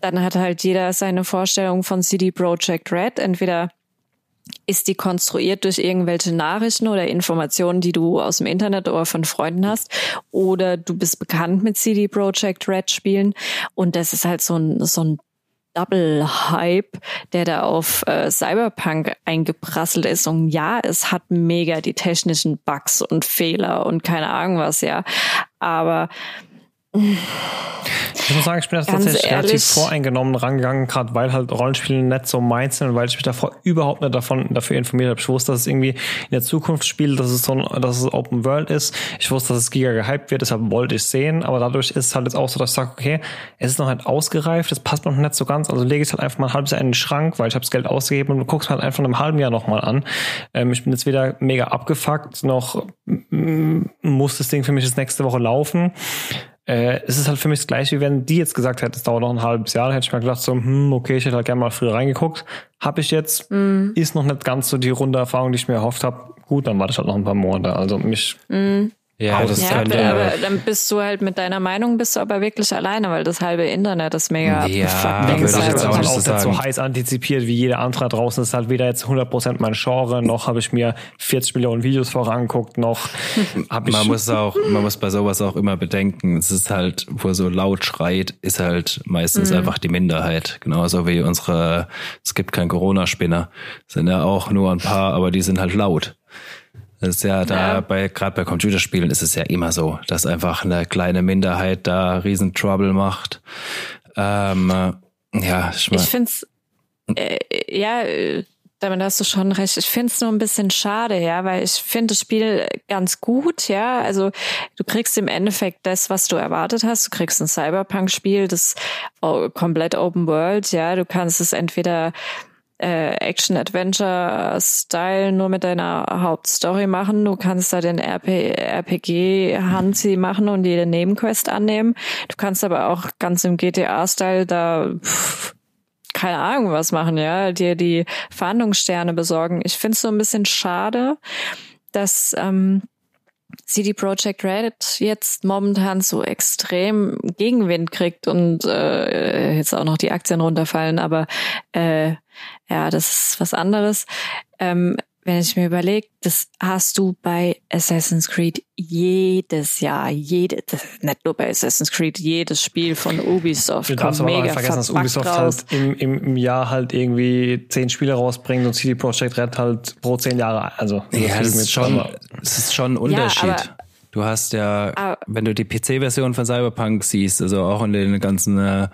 dann hat halt jeder seine Vorstellung von CD Projekt Red. Entweder ist die konstruiert durch irgendwelche Nachrichten oder Informationen, die du aus dem Internet oder von Freunden hast? Oder du bist bekannt mit CD Projekt Red Spielen und das ist halt so ein, so ein Double Hype, der da auf äh, Cyberpunk eingeprasselt ist. Und ja, es hat mega die technischen Bugs und Fehler und keine Ahnung was, ja. Aber ich muss sagen, ich bin da tatsächlich ehrlich, relativ voreingenommen rangegangen, gerade weil halt Rollenspiele nicht so meins sind und weil ich mich davor überhaupt nicht davon dafür informiert habe. Ich wusste, dass es irgendwie in der Zukunft spielt, dass es so ein, dass es Open World ist. Ich wusste, dass es Giga gehypt wird, deshalb wollte ich sehen, aber dadurch ist es halt jetzt auch so, dass ich sage, okay, es ist noch nicht ausgereift, es passt noch nicht so ganz, also lege ich es halt einfach mal ein halbes Jahr in den Schrank, weil ich habe das Geld ausgegeben und du guckst halt einfach in einem halben Jahr nochmal an. Ähm, ich bin jetzt wieder mega abgefuckt, noch muss das Ding für mich jetzt nächste Woche laufen äh, es ist halt für mich das gleiche, wie wenn die jetzt gesagt hätte, es dauert noch ein halbes Jahr, hätte ich mir gedacht so, hm, okay, ich hätte halt gerne mal früher reingeguckt. Hab ich jetzt, mm. ist noch nicht ganz so die runde Erfahrung, die ich mir erhofft habe. Gut, dann warte ich halt noch ein paar Monate. Also mich mm. Ja, das ja, könnte, aber dann bist du halt mit deiner Meinung bist du aber wirklich alleine, weil das halbe Internet ist mega ja, abgefuckt. Würde ich jetzt auch, auch so, so heiß antizipiert wie jeder andere draußen. Das ist halt weder jetzt 100% mein Genre, noch habe ich mir 40 Millionen Videos vorangeguckt, noch [laughs] habe ich... Man muss auch, man muss bei sowas auch immer bedenken, es ist halt, wo so laut schreit, ist halt meistens mhm. einfach die Minderheit. Genauso wie unsere, es gibt kein Corona-Spinner. Sind ja auch nur ein paar, aber die sind halt laut. Das ist ja da ja. bei, gerade bei Computerspielen ist es ja immer so, dass einfach eine kleine Minderheit da riesen Trouble macht. Ähm, ja, ich, mein, ich finde es, äh, ja, damit hast du schon recht. Ich finde es nur ein bisschen schade, ja, weil ich finde das Spiel ganz gut, ja. Also du kriegst im Endeffekt das, was du erwartet hast. Du kriegst ein Cyberpunk-Spiel, das oh, komplett Open World, ja. Du kannst es entweder äh, Action-Adventure-Style nur mit deiner Hauptstory machen. Du kannst da den RP RPG-Hansi machen und jede Nebenquest annehmen. Du kannst aber auch ganz im GTA-Style da pff, keine Ahnung was machen, ja, dir die Verhandlungssterne besorgen. Ich finde es so ein bisschen schade, dass ähm, CD Projekt Red jetzt momentan so extrem Gegenwind kriegt und äh, jetzt auch noch die Aktien runterfallen, aber äh, ja, das ist was anderes. Ähm, wenn ich mir überlege, das hast du bei Assassin's Creed jedes Jahr, jede, nicht nur bei Assassin's Creed, jedes Spiel von Ubisoft. Du darfst aber mega vergessen, dass Ubisoft raus. halt im, im, im Jahr halt irgendwie zehn Spiele rausbringt und CD Projekt Red halt pro zehn Jahre. Also ja, das ist schon, das ist schon ein Unterschied. Ja, aber, Du hast ja, aber, wenn du die PC-Version von Cyberpunk siehst, also auch in den ganzen äh,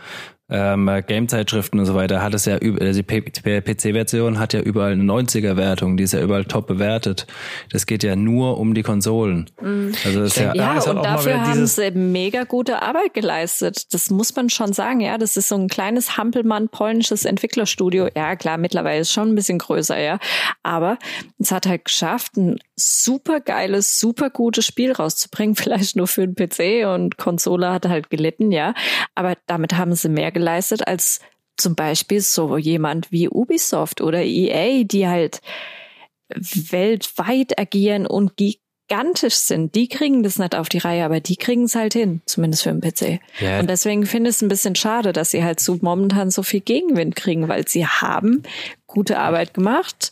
ähm, Game-Zeitschriften und so weiter hat es ja über die PC-Version hat ja überall eine 90er-Wertung, die ist ja überall top bewertet. Das geht ja nur um die Konsolen. Mhm. Also das ja, ja, ja und dafür haben sie mega gute Arbeit geleistet. Das muss man schon sagen, ja. Das ist so ein kleines Hampelmann polnisches Entwicklerstudio. Ja, klar, mittlerweile ist schon ein bisschen größer, ja. Aber es hat halt geschafft, ein super geiles, super gutes Spiel rauszubringen. [laughs] Vielleicht nur für den PC und Konsole hat halt gelitten, ja. Aber damit haben sie mehr geleistet als zum Beispiel so jemand wie Ubisoft oder EA, die halt weltweit agieren und gigantisch sind, die kriegen das nicht auf die Reihe, aber die kriegen es halt hin, zumindest für den PC. Ja. Und deswegen finde ich es ein bisschen schade, dass sie halt so momentan so viel Gegenwind kriegen, weil sie haben gute Arbeit gemacht.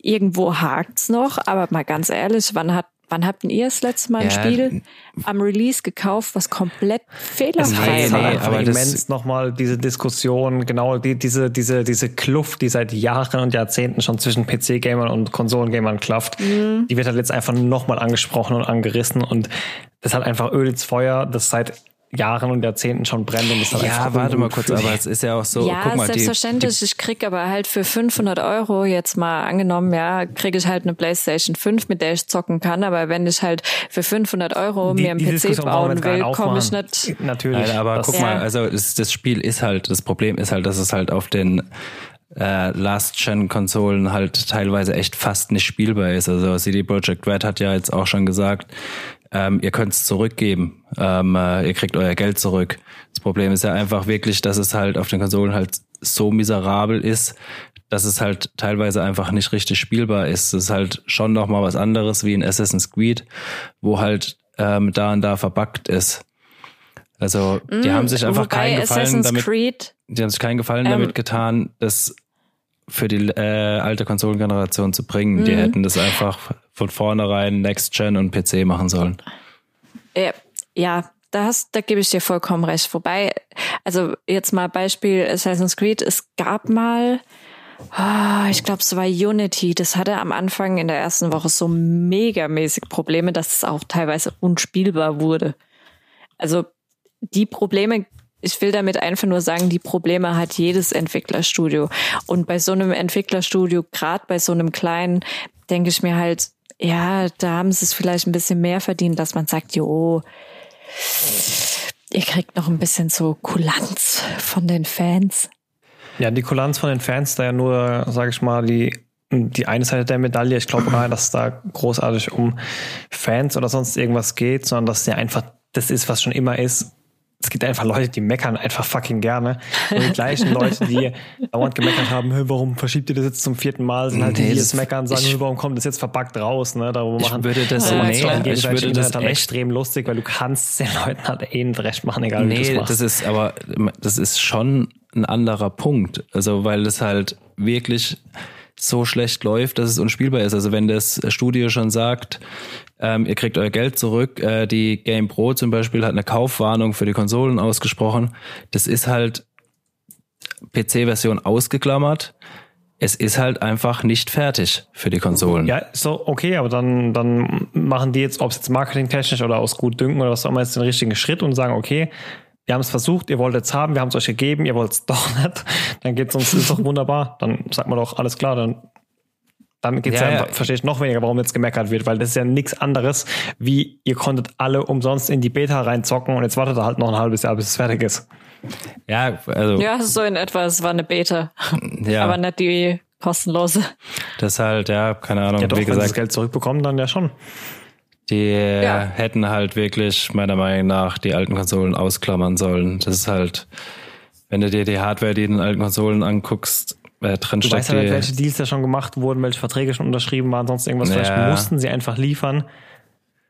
Irgendwo hakt's noch, aber mal ganz ehrlich, wann hat Wann habt ihr das letzte Mal ein ja, Spiel am Release gekauft, was komplett fehlerfrei ist? Nee, nee, aber immens nochmal diese Diskussion, genau die, diese, diese, diese Kluft, die seit Jahren und Jahrzehnten schon zwischen PC-Gamern und Konsolengamern klafft, mhm. die wird halt jetzt einfach nochmal angesprochen und angerissen und das hat einfach Öl ins Feuer, das seit Jahren und Jahrzehnten schon brennt und ist halt Ja, warte mal kurz, aber es ist ja auch so. Ja, guck mal, selbstverständlich. Die, die, ich krieg aber halt für 500 Euro jetzt mal angenommen, ja, kriege ich halt eine PlayStation 5, mit der ich zocken kann. Aber wenn ich halt für 500 Euro die, mir einen PC bauen will, komme ich nicht. Natürlich. Nein, aber guck ja. mal, also das, das Spiel ist halt, das Problem ist halt, dass es halt auf den äh, Last-Gen-Konsolen halt teilweise echt fast nicht spielbar ist. Also CD Projekt Red hat ja jetzt auch schon gesagt, ähm, ihr könnt es zurückgeben, ähm, äh, ihr kriegt euer Geld zurück. Das Problem ist ja einfach wirklich, dass es halt auf den Konsolen halt so miserabel ist, dass es halt teilweise einfach nicht richtig spielbar ist. Das ist halt schon noch mal was anderes wie in Assassin's Creed, wo halt ähm, da und da verbuggt ist. Also die mm, haben sich einfach keinen Gefallen Assassin's damit. Creed, die haben sich keinen Gefallen ähm, damit getan, das für die äh, alte Konsolengeneration zu bringen. Mm. Die mhm. hätten das einfach von vornherein Next Gen und PC machen sollen. Ja, ja da, hast, da gebe ich dir vollkommen recht. Wobei, also jetzt mal Beispiel Assassin's Creed, es gab mal, oh, ich glaube, es war Unity, das hatte am Anfang in der ersten Woche so megamäßig Probleme, dass es auch teilweise unspielbar wurde. Also die Probleme ich will damit einfach nur sagen, die Probleme hat jedes Entwicklerstudio. Und bei so einem Entwicklerstudio, gerade bei so einem kleinen, denke ich mir halt, ja, da haben sie es vielleicht ein bisschen mehr verdient, dass man sagt, jo, ihr kriegt noch ein bisschen so Kulanz von den Fans. Ja, die Kulanz von den Fans, da ja nur, sage ich mal, die die eine Seite der Medaille. Ich glaube gar dass es da großartig um Fans oder sonst irgendwas geht, sondern dass der einfach das ist, was schon immer ist es gibt einfach Leute, die meckern einfach fucking gerne. Und die gleichen Leute, die dauernd gemeckert haben, hey, warum verschiebt ihr das jetzt zum vierten Mal, sind halt nee, die, die jetzt meckern, sagen, ich, warum kommt das jetzt verpackt raus, ne? Darüber machen. Ich würde das, ja, nee, ich würde das echt, extrem lustig, weil du kannst den Leuten halt eh einen recht machen, egal nee, wie du das ist, aber das ist schon ein anderer Punkt. Also, weil es halt wirklich so schlecht läuft, dass es unspielbar ist. Also wenn das Studio schon sagt, ähm, ihr kriegt euer Geld zurück, äh, die Game Pro zum Beispiel hat eine Kaufwarnung für die Konsolen ausgesprochen. Das ist halt PC-Version ausgeklammert. Es ist halt einfach nicht fertig für die Konsolen. Ja, so okay, aber dann, dann machen die jetzt, ob es jetzt marketingtechnisch oder aus gut dünken oder was auch immer, jetzt den richtigen Schritt und sagen, okay, wir haben es versucht, ihr wollt es haben, wir haben es euch gegeben, ihr wollt es doch nicht, dann geht's uns, ist doch wunderbar. Dann sagt man doch, alles klar, dann, dann geht's ja, ja, ja. verstehe ich noch weniger, warum jetzt gemeckert wird, weil das ist ja nichts anderes, wie ihr konntet alle umsonst in die Beta reinzocken und jetzt wartet er halt noch ein halbes Jahr, bis es fertig ist. Ja, also. Ja, so in etwa, es war eine Beta. [laughs] Ja. Aber nicht die kostenlose. Das halt, ja, keine Ahnung. Ja, doch, wie gesagt, wenn sie das Geld zurückbekommen, dann ja schon. Die ja. hätten halt wirklich meiner Meinung nach die alten Konsolen ausklammern sollen. Das ist halt, wenn du dir die Hardware, die in den alten Konsolen anguckst, äh, drin du weißt halt, welche Deals da schon gemacht wurden, welche Verträge schon unterschrieben waren, sonst irgendwas. Ja. Vielleicht mussten sie einfach liefern.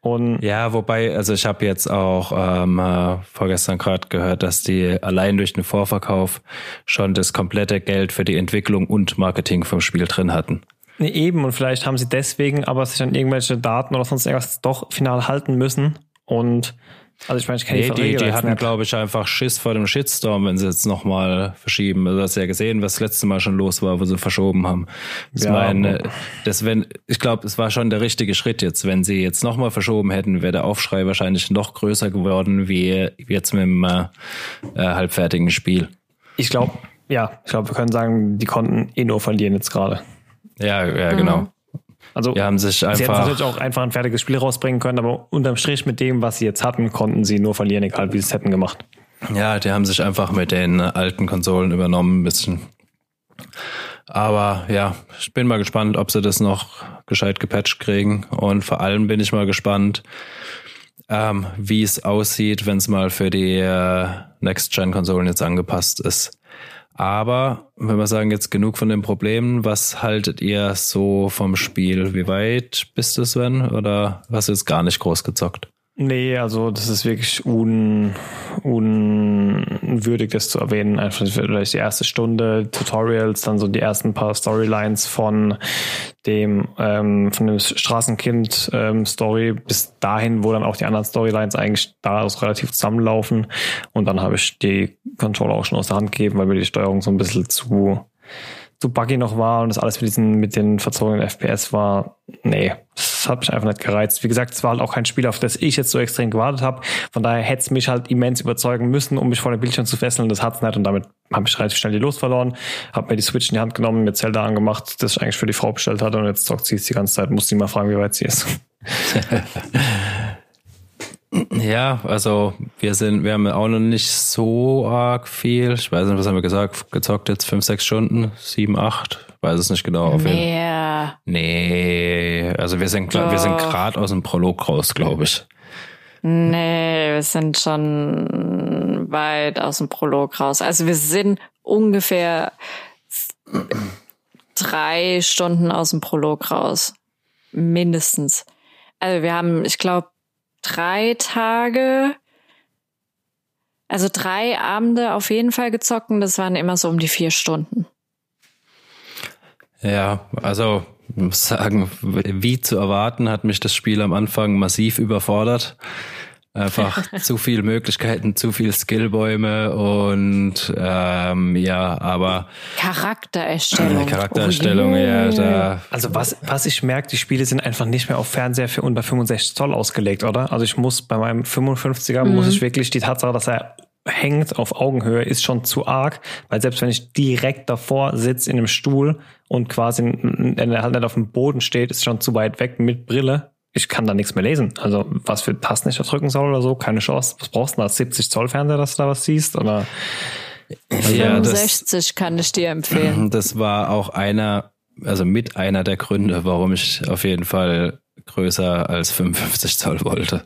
Und ja, wobei, also ich habe jetzt auch ähm, äh, vorgestern gerade gehört, dass die allein durch den Vorverkauf schon das komplette Geld für die Entwicklung und Marketing vom Spiel drin hatten. Nee, eben, und vielleicht haben sie deswegen aber sich an irgendwelche Daten oder sonst irgendwas doch final halten müssen. Und also ich meine, ich kenne nee, die, die, die hatten, glaube ich, einfach Schiss vor dem Shitstorm, wenn sie jetzt nochmal verschieben. Also du hast ja gesehen, was das letzte Mal schon los war, wo sie verschoben haben. Das ja, meine, das wenn, ich glaube, es war schon der richtige Schritt jetzt. Wenn sie jetzt nochmal verschoben hätten, wäre der Aufschrei wahrscheinlich noch größer geworden, wie jetzt mit dem äh, äh halbfertigen Spiel. Ich glaube, ja, ich glaube, wir können sagen, die konnten eh nur verlieren jetzt gerade. Ja, ja, genau. Mhm. Also die haben sich einfach, sie hätten natürlich auch einfach ein fertiges Spiel rausbringen können, aber unterm Strich mit dem, was sie jetzt hatten, konnten sie nur verlieren, egal wie sie es hätten gemacht. Ja, die haben sich einfach mit den alten Konsolen übernommen ein bisschen. Aber ja, ich bin mal gespannt, ob sie das noch gescheit gepatcht kriegen. Und vor allem bin ich mal gespannt, ähm, wie es aussieht, wenn es mal für die äh, Next-Gen-Konsolen jetzt angepasst ist. Aber wenn wir sagen, jetzt genug von den Problemen, was haltet ihr so vom Spiel? Wie weit bist du, Sven? Oder hast du jetzt gar nicht groß gezockt? Nee, also das ist wirklich un, unwürdig, das zu erwähnen. Einfach vielleicht die erste Stunde Tutorials, dann so die ersten paar Storylines von dem ähm, von dem Straßenkind ähm, Story bis dahin, wo dann auch die anderen Storylines eigentlich daraus relativ zusammenlaufen. Und dann habe ich die Controller auch schon aus der Hand gegeben, weil mir die Steuerung so ein bisschen zu zu buggy noch war und das alles mit diesen, mit den verzogenen FPS war, nee, das hat mich einfach nicht gereizt. Wie gesagt, es war halt auch kein Spiel, auf das ich jetzt so extrem gewartet habe. Von daher hätte es mich halt immens überzeugen müssen, um mich vor dem Bildschirm zu fesseln. Das hat's nicht und damit habe ich relativ schnell die Lust verloren. Habe mir die Switch in die Hand genommen, mir Zelda angemacht, das ich eigentlich für die Frau bestellt hatte und jetzt zockt sie es die ganze Zeit. Muss sie mal fragen, wie weit sie ist. [laughs] Ja, also wir sind, wir haben auch noch nicht so arg viel. Ich weiß nicht, was haben wir gesagt? Gezockt jetzt fünf, sechs Stunden, sieben, acht. Weiß es nicht genau. Auf Mehr. Nee, also wir sind, wir sind gerade aus dem Prolog raus, glaube ich. Nee, wir sind schon weit aus dem Prolog raus. Also wir sind ungefähr drei Stunden aus dem Prolog raus. Mindestens. Also wir haben, ich glaube, drei Tage, also drei Abende auf jeden Fall gezockt und das waren immer so um die vier Stunden. Ja, also muss sagen, wie zu erwarten, hat mich das Spiel am Anfang massiv überfordert. Einfach [laughs] zu viele Möglichkeiten, zu viel Skillbäume und ähm, ja, aber Charaktererstellung. Charaktererstellung, oh yeah. ja. Da. Also was, was ich merke, die Spiele sind einfach nicht mehr auf Fernseher für unter 65 Zoll ausgelegt, oder? Also ich muss bei meinem 55er mhm. muss ich wirklich die Tatsache, dass er hängt auf Augenhöhe, ist schon zu arg, weil selbst wenn ich direkt davor sitze in einem Stuhl und quasi wenn er halt nicht auf dem Boden steht, ist schon zu weit weg mit Brille, ich kann da nichts mehr lesen. Also was für Tasten ich da drücken soll oder so, keine Chance. Was brauchst du da? 70 Zoll Fernseher, dass du da was siehst? Oder? Ja, 65 kann ich dir empfehlen. [clears throat] Das war auch einer, also mit einer der Gründe, warum ich auf jeden Fall größer als 55 Zoll wollte.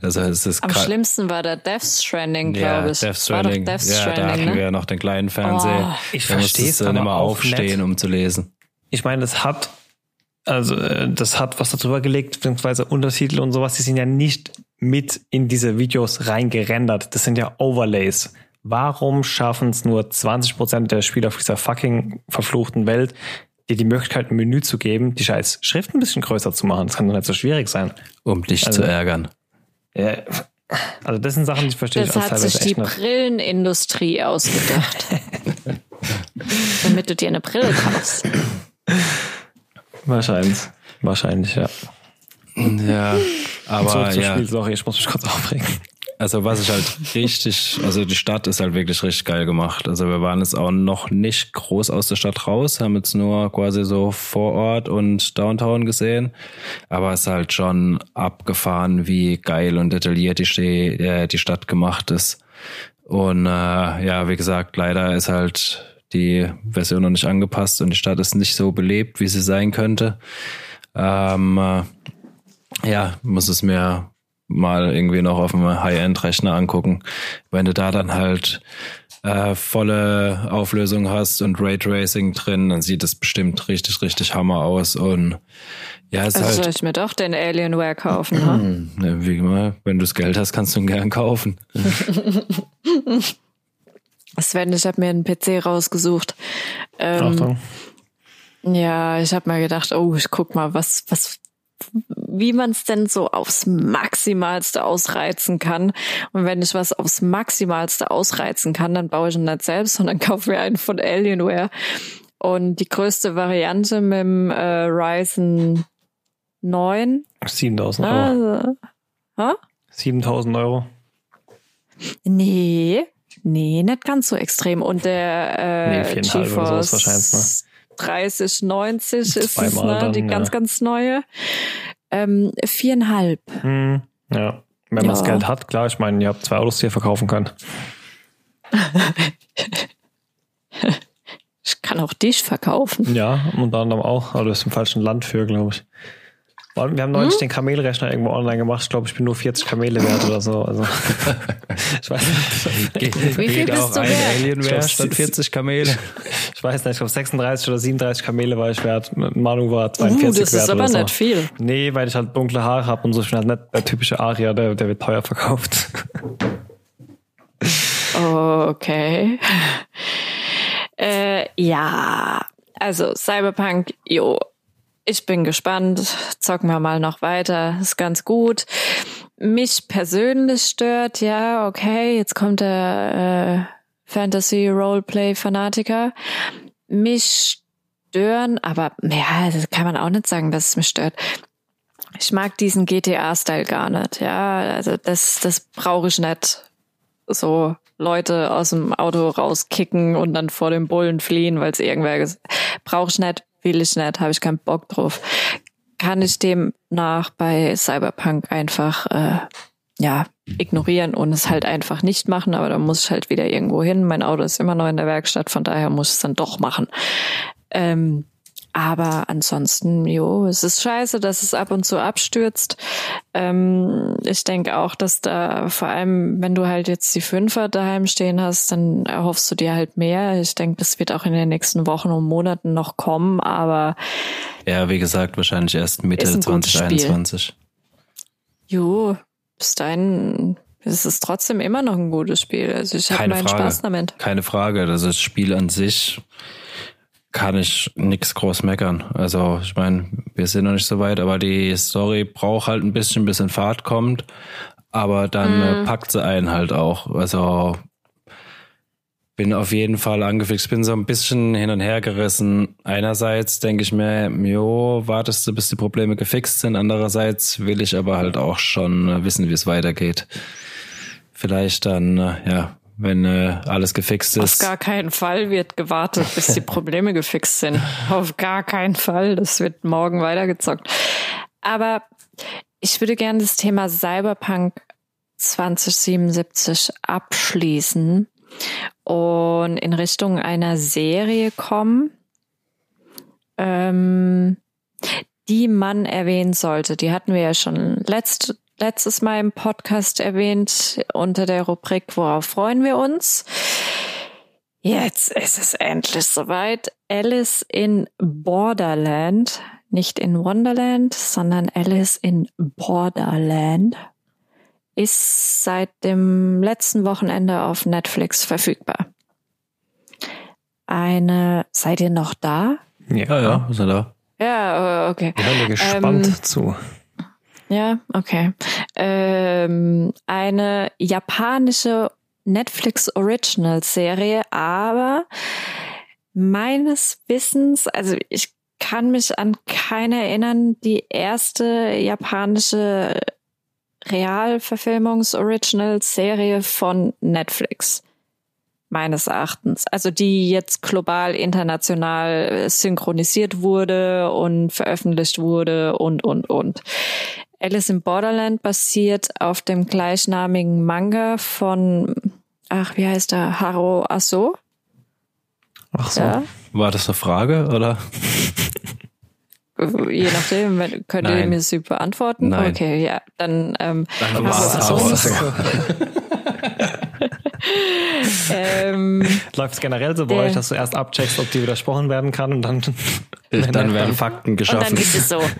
Also es ist Am schlimmsten war der Death Stranding, glaube ja, ich. Death Stranding. Death Stranding. Ja, da hatten ne? wir noch den kleinen Fernseher. Oh, ich verstehe es dann immer aufstehen, nett. um zu lesen. Ich meine, es hat also äh, das hat was darüber gelegt, beziehungsweise Untertitel und sowas, die sind ja nicht mit in diese Videos reingerendert. Das sind ja Overlays. Warum schaffen es nur 20 Prozent der Spieler auf dieser fucking verfluchten Welt, dir die Möglichkeit, ein Menü zu geben, die scheiß Schrift ein bisschen größer zu machen? Das kann doch nicht so schwierig sein. Um dich also, zu ärgern. Ja, also das sind Sachen, die ich verstehe. Das hat sich die Brillenindustrie ausgedacht. [laughs] Damit du dir eine Brille kaufst. [laughs] Wahrscheinlich. Wahrscheinlich, ja. Ja, aber so ja. Spiel, sorry, ich muss mich kurz aufregen. Also was ich halt richtig, also die Stadt ist halt wirklich richtig geil gemacht. Also wir waren jetzt auch noch nicht groß aus der Stadt raus, haben jetzt nur quasi so Vorort und Downtown gesehen. Aber es ist halt schon abgefahren, wie geil und detailliert die, äh, die Stadt gemacht ist. Und äh, ja, wie gesagt, leider ist halt die Version noch nicht angepasst und die Stadt ist nicht so belebt, wie sie sein könnte. Ähm, äh, ja, muss es mir mal irgendwie noch auf einem High-End-Rechner angucken. Wenn du da dann halt äh, volle Auflösung hast und Raytracing drin, dann sieht es bestimmt richtig, richtig Hammer aus. Und ja, es also halt, soll ich mir doch den Alienware kaufen, ne? [clears throat] Wie immer, wenn du das Geld hast, kannst du ihn gern kaufen. [laughs] Sven, ich habe mir einen PC rausgesucht. Ähm, Achtung. Ja, ich habe mal gedacht, oh, ich guck mal, was, was, wie man es denn so aufs Maximalste ausreizen kann. Und wenn ich was aufs Maximalste ausreizen kann, dann baue ich ihn nicht selbst, sondern [laughs] kaufe mir einen von Alienware. Und die größte Variante mit dem äh, Ryzen 9. 7000 Euro. Also, ha? 7000 Euro. Nee, Nee, nicht ganz so extrem. Und der äh, nee, GeForce ne? 3090 ist es, ne? Dann, die ja. ganz, ganz neue. Ähm, viereinhalb. Hm, ja. Wenn man das Geld hat, klar, ich meine, ihr habt zwei Autos, die ihr verkaufen könnt. [laughs] ich kann auch dich verkaufen. Ja, unter anderem auch, aber du bist im falschen Land für, glaube ich. Wir haben neulich hm? den Kamelrechner irgendwo online gemacht. Ich glaube, ich bin nur 40 Kamele wert oder so. Also, [laughs] ich weiß nicht. Ge Wie viel geht auch ein Alien wert statt 40 Kamele? [laughs] Ich weiß nicht, ich glaube 36 oder 37 Kamele war ich wert. Manu war 42 uh, das wert. ist aber so. nicht viel. Nee, weil ich halt dunkle Haare habe und so. Ich bin halt nicht der typische Aria, der, der wird teuer verkauft. Okay. [laughs] Äh, ja, also Cyberpunk, jo, ich bin gespannt. Zocken wir mal noch weiter. Ist ganz gut. Mich persönlich stört, ja, okay, jetzt kommt der äh, Fantasy Roleplay Fanatiker. Mich stören, aber ja, das kann man auch nicht sagen, dass es mich stört. Ich mag diesen GTA-Style gar nicht, ja. Also das, das brauche ich nicht. So Leute aus dem Auto rauskicken und dann vor dem Bullen fliehen, weil es irgendwer brauche ich nicht, will ich nicht, habe ich keinen Bock drauf. Kann ich dem nach bei Cyberpunk einfach äh, ja ignorieren und es halt einfach nicht machen, aber dann muss ich halt wieder irgendwo hin. Mein Auto ist immer noch in der Werkstatt, von daher muss ich es dann doch machen. Ähm, aber ansonsten, jo, es ist scheiße, dass es ab und zu abstürzt. Ähm, ich denke auch, dass da vor allem, wenn du halt jetzt die Fünfer daheim stehen hast, dann erhoffst du dir halt mehr. Ich denke, das wird auch in den nächsten Wochen und Monaten noch kommen, aber ja, wie gesagt, wahrscheinlich erst Mitte 2021. Jo, bis dahin ist es trotzdem immer noch ein gutes Spiel. Also ich habe meinen Frage. Spaß damit. Keine Frage, das ist Spiel an sich kann ich nix groß meckern. Also ich meine, wir sind noch nicht so weit, aber die Story braucht halt ein bisschen, bis in Fahrt kommt. Aber dann mm. packt sie einen halt auch. Also bin auf jeden Fall angefixt. Bin so ein bisschen hin und her gerissen. Einerseits denke ich mir, jo, wartest du, bis die Probleme gefixt sind. Andererseits will ich aber halt auch schon wissen, wie es weitergeht. Vielleicht dann, ja, wenn äh, alles gefixt ist. Auf gar keinen Fall wird gewartet, bis die Probleme gefixt sind. Auf gar keinen Fall. Das wird morgen weitergezockt. Aber ich würde gerne das Thema Cyberpunk 2077 abschließen und in Richtung einer Serie kommen, ähm, die man erwähnen sollte. Die hatten wir ja schon letzt, letztes Mal im Podcast erwähnt unter der Rubrik Worauf freuen wir uns? Jetzt ist es endlich soweit. Alice in Borderland, nicht in Wonderland, sondern Alice in Borderland ist seit dem letzten Wochenende auf Netflix verfügbar. Eine, seid ihr noch da? Ja, ja, ist er da. Ja, okay. Ich höre gespannt ähm, zu. Ja, okay. Ähm, eine japanische Netflix Original Serie, aber meines Wissens, also ich kann mich an keine erinnern, die erste japanische Realverfilmungs-Original-Serie von Netflix. Meines Erachtens. Also die jetzt global international synchronisiert wurde und veröffentlicht wurde und, und, und. Alice in Borderland basiert auf dem gleichnamigen Manga von, ach, wie heißt der? Haro Aso. Ach so. Ja. War das eine Frage, oder? Je nachdem, könnt ihr Nein. mir sie beantworten? Nein. Okay, ja, dann, ähm, dann war es aus. ähm, Läuft es generell so bei euch, dass du erst abcheckst, ob dir widersprochen werden kann und dann, dann [laughs] werden Fakten geschaffen. Und dann ist es so. [laughs]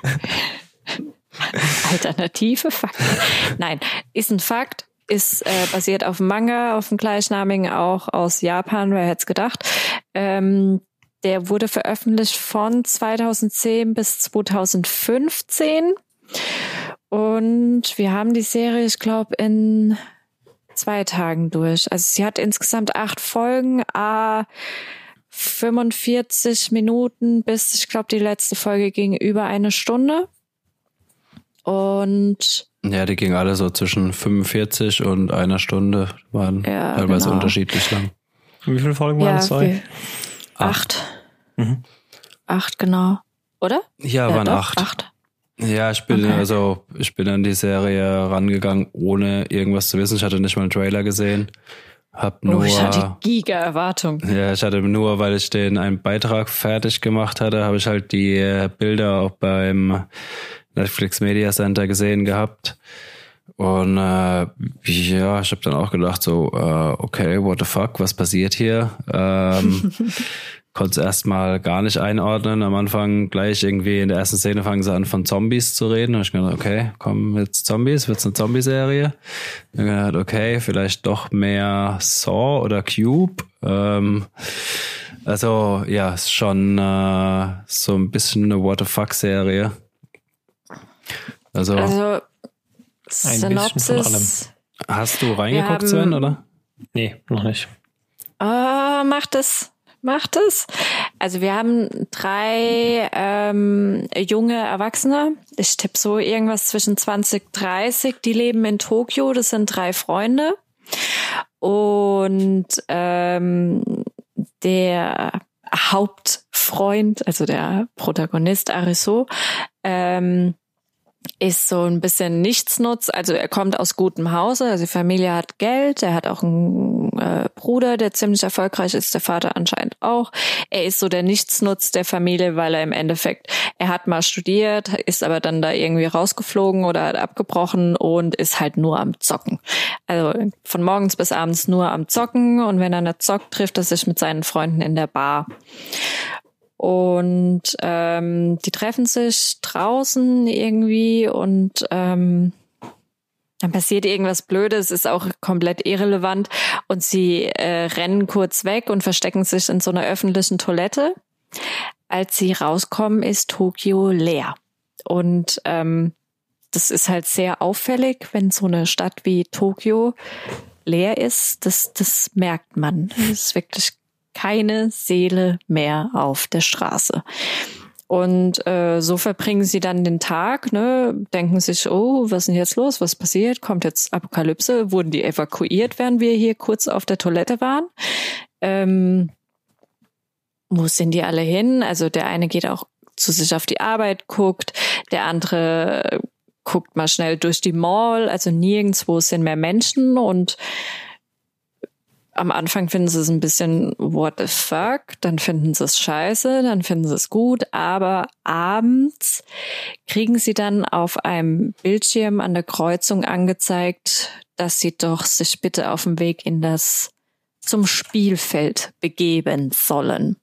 Alternative Fakten. Nein, ist ein Fakt, ist äh, basiert auf Manga, auf dem gleichnamigen auch aus Japan, wer hätte es gedacht. Ähm, der wurde veröffentlicht von 2010 bis 2015. Und wir haben die Serie, ich glaube, in zwei Tagen durch. Also sie hat insgesamt acht Folgen, a 45 Minuten bis, ich glaube, die letzte Folge ging über eine Stunde. Und ja, die gingen alle so zwischen 45 und einer Stunde, waren ja, teilweise genau. unterschiedlich lang. Wie viele Folgen waren es? Zwei? Acht. Mhm. Acht, genau. Oder? Ja, ja waren doch, acht. acht. Ja, ich bin okay. also ich bin an die Serie rangegangen, ohne irgendwas zu wissen. Ich hatte nicht mal einen Trailer gesehen. Hab nur, oh, ich hatte Giga-Erwartung. Ja, ich hatte nur, weil ich den einen Beitrag fertig gemacht hatte, habe ich halt die Bilder auch beim Netflix Media Center gesehen gehabt. Und äh, ja, ich habe dann auch gedacht, so, äh, okay, what the fuck, was passiert hier? Ähm, [laughs] Konnte es erstmal gar nicht einordnen. Am Anfang gleich irgendwie in der ersten Szene fangen sie an von Zombies zu reden. Und ich gedacht, okay, kommen jetzt Zombies, wird's eine Zombie-Serie? Dann gedacht, okay, vielleicht doch mehr Saw oder Cube. Ähm, also ja, ist schon äh, so ein bisschen eine What the fuck-Serie. Also, Also, Ein bisschen von allem. Synopsis. hast du reingeguckt, haben- Sven, oder? Nee, noch nicht. Ah, macht es. Macht es. Also wir haben drei ähm, junge Erwachsene. Ich tippe so irgendwas zwischen 20, 30. Die leben in Tokio. Das sind drei Freunde. Und ähm, der Hauptfreund, also der Protagonist Ariso, ähm, ist so ein bisschen Nichtsnutz. Also er kommt aus gutem Hause, also die Familie hat Geld, er hat auch einen äh, Bruder, der ziemlich erfolgreich ist, der Vater anscheinend auch. Er ist so der Nichtsnutz der Familie, weil er im Endeffekt, er hat mal studiert, ist aber dann da irgendwie rausgeflogen oder hat abgebrochen und ist halt nur am Zocken. Also von morgens bis abends nur am Zocken und wenn er nicht zockt, trifft er sich mit seinen Freunden in der Bar. Und ähm, die treffen sich draußen irgendwie und ähm, dann passiert irgendwas Blödes, ist auch komplett irrelevant und sie äh, rennen kurz weg und verstecken sich in so einer öffentlichen Toilette. Als sie rauskommen, ist Tokio leer. Und ähm, das ist halt sehr auffällig, wenn so eine Stadt wie Tokio leer ist. Das, das merkt man. Es ist wirklich keine Seele mehr auf der Straße. Und äh, so verbringen sie dann den Tag, ne, denken sich, oh, was ist denn jetzt los? Was passiert? Kommt jetzt Apokalypse? Wurden die evakuiert, während wir hier kurz auf der Toilette waren? Ähm, wo sind die alle hin? Also der eine geht auch zu sich auf die Arbeit, guckt, der andere guckt mal schnell durch die Mall, also nirgendwo sind mehr Menschen und am Anfang finden sie es ein bisschen what the fuck, dann finden sie es scheiße, dann finden sie es gut, aber abends kriegen sie dann auf einem Bildschirm an der Kreuzung angezeigt, dass sie doch sich bitte auf dem Weg in das zum Spielfeld begeben sollen.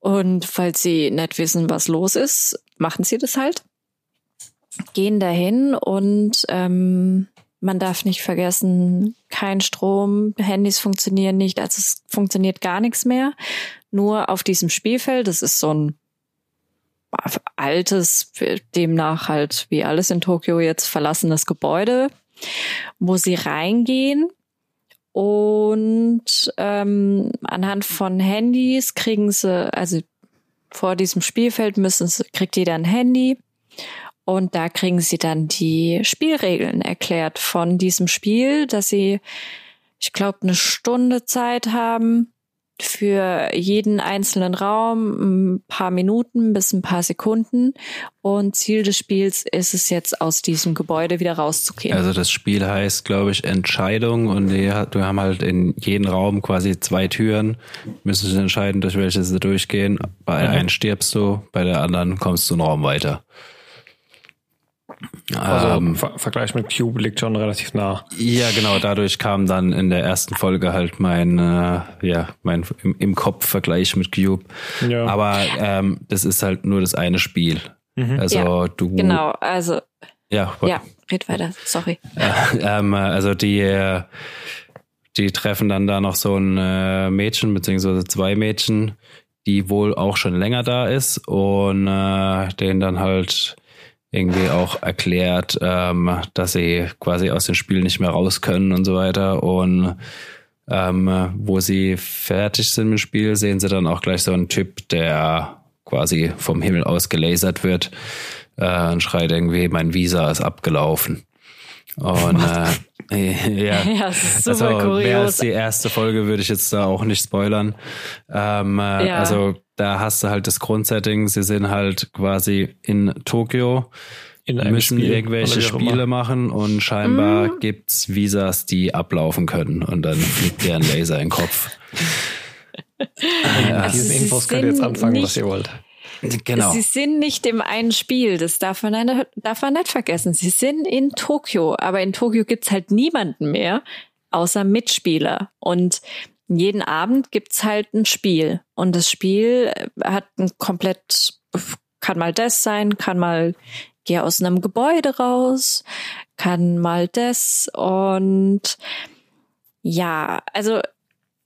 Und falls sie nicht wissen, was los ist, machen sie das halt, gehen dahin und ähm, man darf nicht vergessen, kein Strom, Handys funktionieren nicht, also es funktioniert gar nichts mehr. Nur auf diesem Spielfeld, das ist so ein altes, demnach halt wie alles in Tokio jetzt verlassenes Gebäude, wo sie reingehen und ähm, anhand von Handys kriegen sie, also vor diesem Spielfeld müssen sie, kriegt jeder ein Handy und da kriegen sie dann die Spielregeln erklärt von diesem Spiel, dass sie, ich glaube, eine Stunde Zeit haben für jeden einzelnen Raum, ein paar Minuten bis ein paar Sekunden. Und Ziel des Spiels ist es jetzt, aus diesem Gebäude wieder rauszugehen. Also das Spiel heißt, glaube ich, Entscheidung und wir haben halt in jedem Raum quasi zwei Türen, müssen sich entscheiden, durch welche sie durchgehen. Bei Mhm. einen stirbst du, bei der anderen kommst du einen Raum weiter. Also Ähm, Ver Vergleich mit Cube liegt schon relativ nah. ja, genau, dadurch kam dann in der ersten Folge halt mein, äh, ja, mein im, im Kopf Vergleich mit Cube. Ja. Aber ähm, das ist halt nur das eine Spiel. Also Ja, du genau, also, ja, ja, red weiter, sorry. ähm, also die, äh, die treffen dann da noch so ein äh, Mädchen, beziehungsweise zwei Mädchen, die wohl auch schon länger da ist und äh, denen dann halt irgendwie auch erklärt, ähm, dass sie quasi aus dem Spiel nicht mehr raus können und so weiter. Und ähm, wo sie fertig sind mit dem Spiel, sehen sie dann auch gleich so einen Typ, der quasi vom Himmel aus gelasert wird äh, und schreit irgendwie, mein Visa ist abgelaufen. Und äh, [laughs] ja, [laughs] Ja, also mehr als die erste Folge würde ich jetzt da auch nicht spoilern. Ähm, äh, Ja. Also da hast du halt das Grundsetting, sie sind halt quasi in Tokio, In einem müssen Spiel, irgendwelche Spiele machen und scheinbar Mhm. gibt's Visas, die ablaufen können und dann fliegt dir ein Laser in den Kopf. [laughs] Mit diesen Sie Infos könnt ihr jetzt anfangen, was ihr wollt. Genau. sie sind nicht im einen Spiel, das darf man, darf man nicht vergessen. Sie sind in Tokio, aber in Tokio gibt's halt niemanden mehr, außer Mitspieler. Und jeden Abend gibt's halt ein Spiel. Und das Spiel hat ein komplett, kann mal das sein, kann mal geh aus einem Gebäude raus, kann mal das und ja, also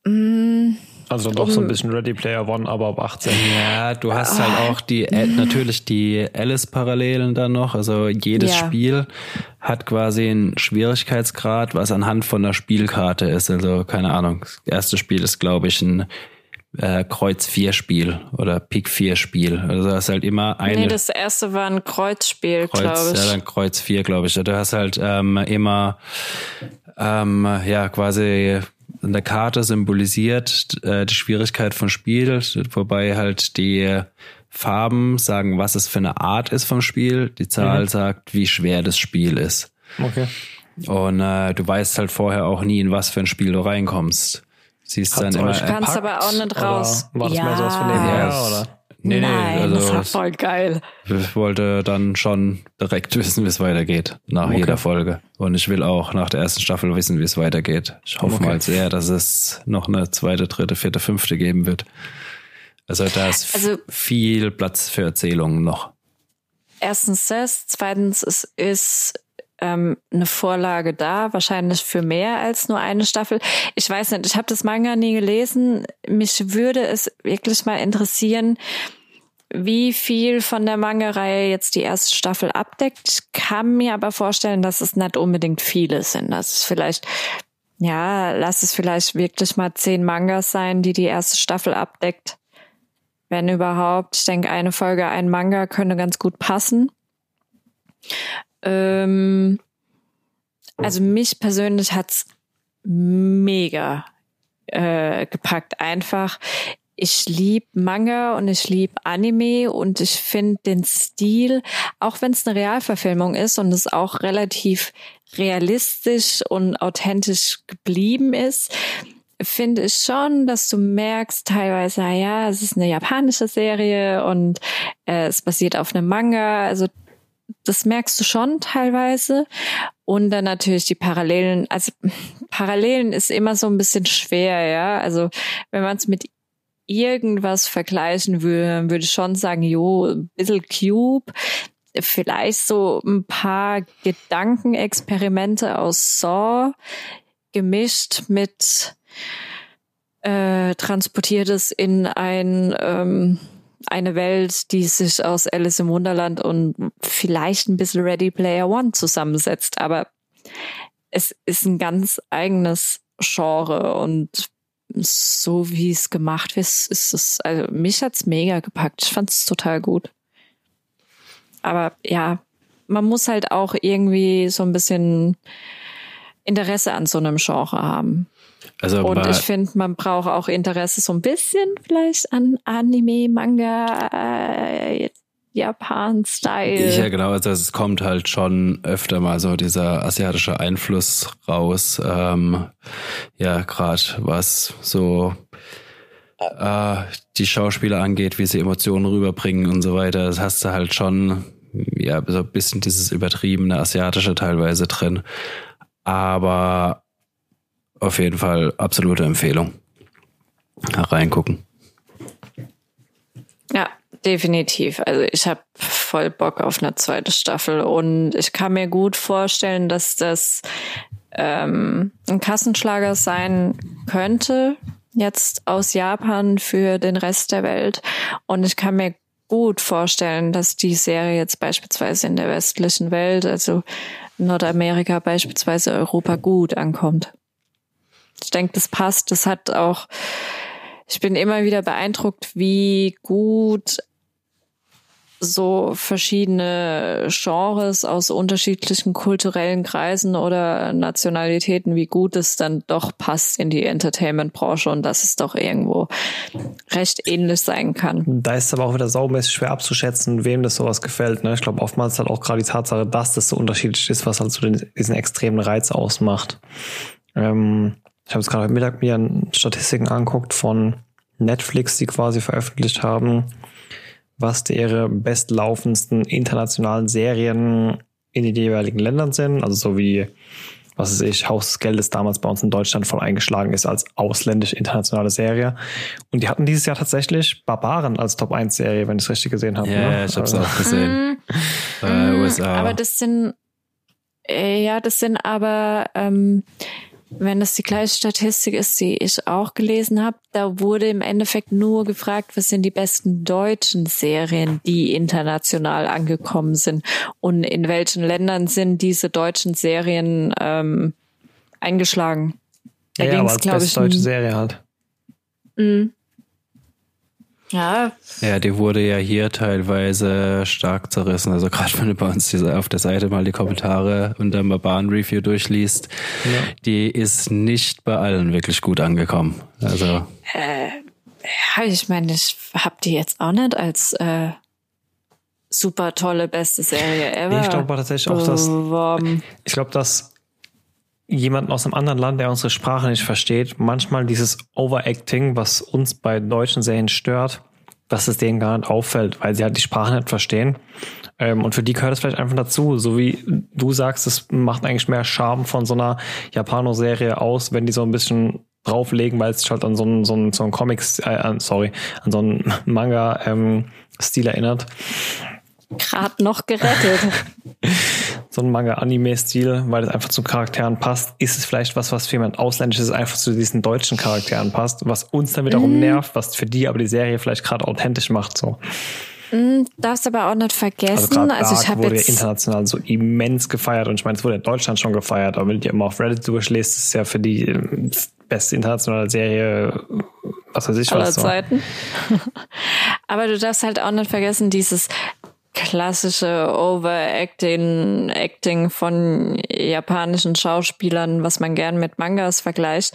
mh, mm, also doch um, so ein bisschen Ready Player One, aber ab 18. Ja, du hast halt ah. auch die natürlich die Alice-Parallelen dann noch. Also jedes ja. Spiel hat quasi einen Schwierigkeitsgrad, was anhand von der Spielkarte ist. Also keine Ahnung. Das erste Spiel ist, glaube ich, ein äh, Kreuz 4 Spiel oder Pik 4 Spiel. Also das ist halt immer eine. Nee, das erste war ein Kreuzspiel, glaube ich. Ja, dann Kreuz 4, glaube ich. Du hast halt ähm, immer ähm, ja quasi eine Karte symbolisiert äh, die Schwierigkeit von Spiel, wobei halt die Farben sagen, was es für eine Art ist vom Spiel. Die Zahl mhm. sagt, wie schwer das Spiel ist. Okay. Und äh, du weißt halt vorher auch nie, in was für ein Spiel du reinkommst. Siehst Habt dann immer. Du kannst aber auch nicht raus. War das ja. mehr so was für nebenher, ja, oder? Nee, Nein, also das war voll geil. Ich wollte dann schon direkt [laughs] wissen, wie es weitergeht nach okay. jeder Folge. Und ich will auch nach der ersten Staffel wissen, wie es weitergeht. Ich hoffe okay. mal sehr, dass es noch eine zweite, dritte, vierte, fünfte geben wird. Also da ist also, viel Platz für Erzählungen noch. Erstens das, zweitens es ist ähm, eine Vorlage da, wahrscheinlich für mehr als nur eine Staffel. Ich weiß nicht, ich habe das Manga nie gelesen. Mich würde es wirklich mal interessieren, wie viel von der Manga-Reihe jetzt die erste Staffel abdeckt. Ich kann mir aber vorstellen, dass es nicht unbedingt viele sind. Das ist vielleicht, ja, lass es vielleicht wirklich mal zehn Mangas sein, die die erste Staffel abdeckt. Wenn überhaupt. Ich denke, eine Folge, ein Manga könnte ganz gut passen. Ähm, also mich persönlich hat's mega äh, gepackt. Einfach, ich lieb Manga und ich lieb Anime und ich finde den Stil, auch wenn es eine Realverfilmung ist und es auch relativ realistisch und authentisch geblieben ist, finde ich schon, dass du merkst teilweise, ja, es ist eine japanische Serie und äh, es basiert auf einem Manga. Also das merkst du schon teilweise. Und dann natürlich die Parallelen. Also Parallelen ist immer so ein bisschen schwer, ja. Also wenn man es mit irgendwas vergleichen würde, würde ich schon sagen, jo, ein bisschen Cube. Vielleicht so ein paar Gedankenexperimente aus Saw gemischt mit äh, transportiertes in ein ähm, eine Welt, die sich aus Alice im Wunderland und vielleicht ein bisschen Ready Player One zusammensetzt. Aber es ist ein ganz eigenes Genre und so wie es gemacht wird, ist es, also mich hat's mega gepackt. Ich fand's total gut. Aber ja, man muss halt auch irgendwie so ein bisschen Interesse an so einem Genre haben. Also und ich finde, man braucht auch Interesse so ein bisschen vielleicht an Anime, Manga, äh, Japan-Style. Ja, genau. Also es kommt halt schon öfter mal so dieser asiatische Einfluss raus. Ähm, ja, gerade was so äh, die Schauspieler angeht, wie sie Emotionen rüberbringen und so weiter. Das hast du halt schon, ja, so ein bisschen dieses übertriebene Asiatische teilweise drin. Aber auf jeden Fall absolute Empfehlung. Reingucken. Ja, definitiv. Also ich habe voll Bock auf eine zweite Staffel und ich kann mir gut vorstellen, dass das ähm, ein Kassenschlager sein könnte, jetzt aus Japan für den Rest der Welt. Und ich kann mir gut vorstellen, dass die Serie jetzt beispielsweise in der westlichen Welt, also Nordamerika beispielsweise Europa gut ankommt. Ich denke, das passt. Das hat auch, ich bin immer wieder beeindruckt, wie gut so verschiedene Genres aus unterschiedlichen kulturellen Kreisen oder Nationalitäten, wie gut es dann doch passt in die Entertainment-Branche und dass es doch irgendwo recht ähnlich sein kann. Da ist aber auch wieder saumäßig schwer abzuschätzen, wem das sowas gefällt. Ne? Ich glaube, oftmals halt auch gerade die Tatsache, dass das so unterschiedlich ist, was halt so den, diesen extremen Reiz ausmacht. Ähm, ich habe jetzt gerade heute Mittag mir Statistiken anguckt von Netflix, die quasi veröffentlicht haben, was die ihre bestlaufendsten internationalen Serien in den jeweiligen Ländern sind. Also so wie, was weiß ich, Haus des Geldes damals bei uns in Deutschland voll eingeschlagen ist als ausländisch internationale Serie. Und die hatten dieses Jahr tatsächlich Barbaren als Top 1 Serie, wenn ich es richtig gesehen habe. Ja, ne? ich habe es Also- auch gesehen. Mm, äh, mm, USA. Aber das sind, äh, ja, das sind aber, ähm, wenn das die gleiche Statistik ist, die ich auch gelesen habe, da wurde im Endeffekt nur gefragt, was sind die besten deutschen Serien, die international angekommen sind und in welchen Ländern sind diese deutschen Serien ähm, eingeschlagen. Da ja, aber als beste deutsche Serie halt. Mm. Ja, Ja, die wurde ja hier teilweise stark zerrissen. Also gerade wenn du bei uns diese, auf der Seite mal die Kommentare und dann mal Bahn-Review durchliest, die ist nicht bei allen wirklich gut angekommen. Also ja ich meine, ich hab die jetzt auch nicht als äh, super tolle beste Serie ever. Nee, ich glaube tatsächlich auch, dass ich glaube, dass jemanden aus einem anderen Land, der unsere Sprache nicht versteht, manchmal dieses Overacting, was uns bei deutschen Serien stört, dass es denen gar nicht auffällt, weil sie halt die Sprache nicht verstehen. Ähm, und für die gehört es vielleicht einfach dazu. So wie du sagst, es macht eigentlich mehr Charme von so einer Japano-Serie aus, wenn die so ein bisschen drauflegen, weil es sich halt an so einen, so einen, so einen Comics, äh, sorry, an so einen [laughs] Manga-Stil erinnert. Gerade noch gerettet. [laughs] so ein Manga-Anime-Stil, weil es einfach zu Charakteren passt, ist es vielleicht was, was für jemand Ausländisches einfach zu diesen deutschen Charakteren passt, was uns dann wiederum nervt, was für die aber die Serie vielleicht gerade authentisch macht. So. Hm, Darfst aber auch nicht Also vergessen. gerade Also, ich habe wurde ja jetzt international so immens gefeiert und ich meine, es wurde in Deutschland schon gefeiert, aber wenn du dir immer auf Reddit durchlässt, ist es ja für die ähm, beste internationale Serie, was weiß ich aller was. So. Zeiten. [laughs] aber du darfst halt auch nicht vergessen, dieses klassische Overacting Acting von japanischen Schauspielern, was man gern mit Mangas vergleicht.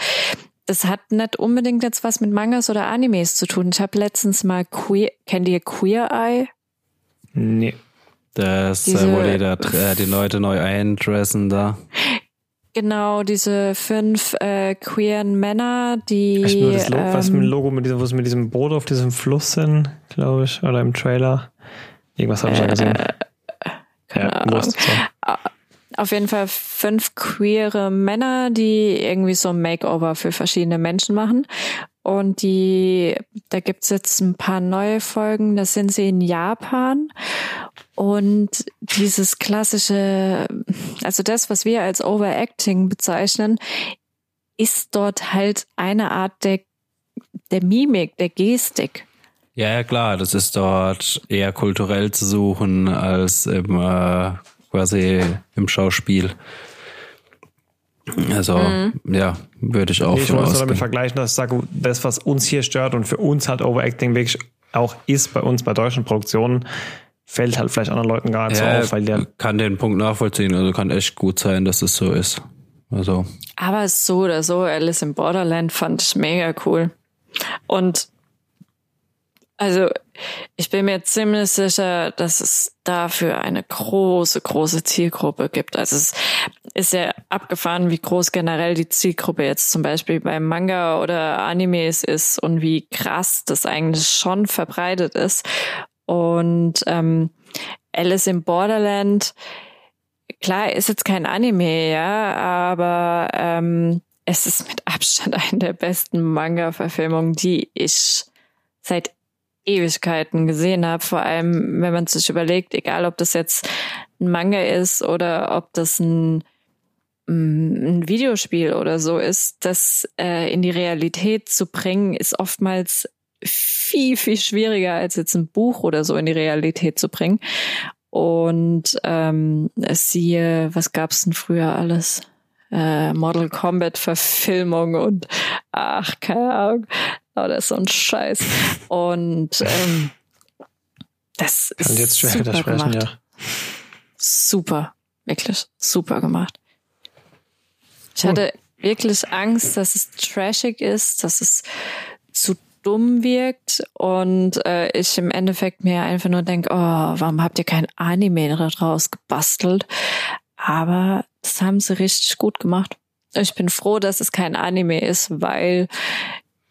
Das hat nicht unbedingt jetzt was mit Mangas oder Animes zu tun. Ich habe letztens mal Queer, kennt ihr Queer Eye? Nee. das, Diese- äh, wo die, da, äh, die Leute neu eindressen da. Genau, diese fünf äh, queeren Männer, die Ich nur das Logo, was mit dem ähm, Logo, mit diesem, wo es mit diesem Boot auf diesem Fluss sind, glaube ich, oder im Trailer. Irgendwas habe ich da gesehen. keine Ja, Ahnung. Lust, so. auf jeden Fall fünf queere Männer, die irgendwie so ein Makeover für verschiedene Menschen machen. Und die, da gibt's jetzt ein paar neue Folgen, da sind sie in Japan. Und dieses klassische, also das, was wir als Overacting bezeichnen, ist dort halt eine Art der, der Mimik, der Gestik. Ja, ja, klar, das ist dort eher kulturell zu suchen als im, äh, quasi im Schauspiel. Also, ja, würde ich auch Nee, ich wollte es nur damit vergleichen, dass ich sage, das, was uns hier stört und für uns halt Overacting wirklich auch ist bei uns bei deutschen Produktionen, fällt halt vielleicht anderen Leuten gar nicht Ja, so auf, weil der kann den Punkt nachvollziehen. Also kann echt gut sein, dass es so ist. Also, Aber so oder so, Alice in Borderland fand ich mega cool. Und also ich bin mir ziemlich sicher, dass es dafür eine große, große Zielgruppe gibt. Also es ist ja abgefahren, wie groß generell die Zielgruppe jetzt zum Beispiel beim Manga oder Animes ist und wie krass das eigentlich schon verbreitet ist. Und ähm, Alice in Borderland, klar, ist jetzt kein Anime, ja, aber ähm, es ist mit Abstand [laughs] eine der besten Manga-Verfilmungen, die ich seit Ewigkeiten gesehen habe. Vor allem, wenn man sich überlegt, egal ob das jetzt ein Manga ist oder ob das ein, mm, ein Videospiel oder so ist, das äh, in die Realität zu bringen, ist oftmals viel, viel schwieriger als jetzt ein Buch oder so in die Realität zu bringen. Und ähm, siehe, was gab's denn früher alles? Äh, Model Combat Verfilmung und ach, keine Ahnung. Oh, das ist so ein Scheiß. Und ähm, das [laughs] ist kann jetzt schwer super gemacht. ja. Super, wirklich super gemacht. Ich Cool. hatte wirklich Angst, dass es trashig ist, dass es zu dumm wirkt und äh, ich im Endeffekt mir einfach nur denke, oh, warum habt ihr kein Anime daraus gebastelt? Aber das haben sie richtig gut gemacht. Ich bin froh, dass es kein Anime ist, weil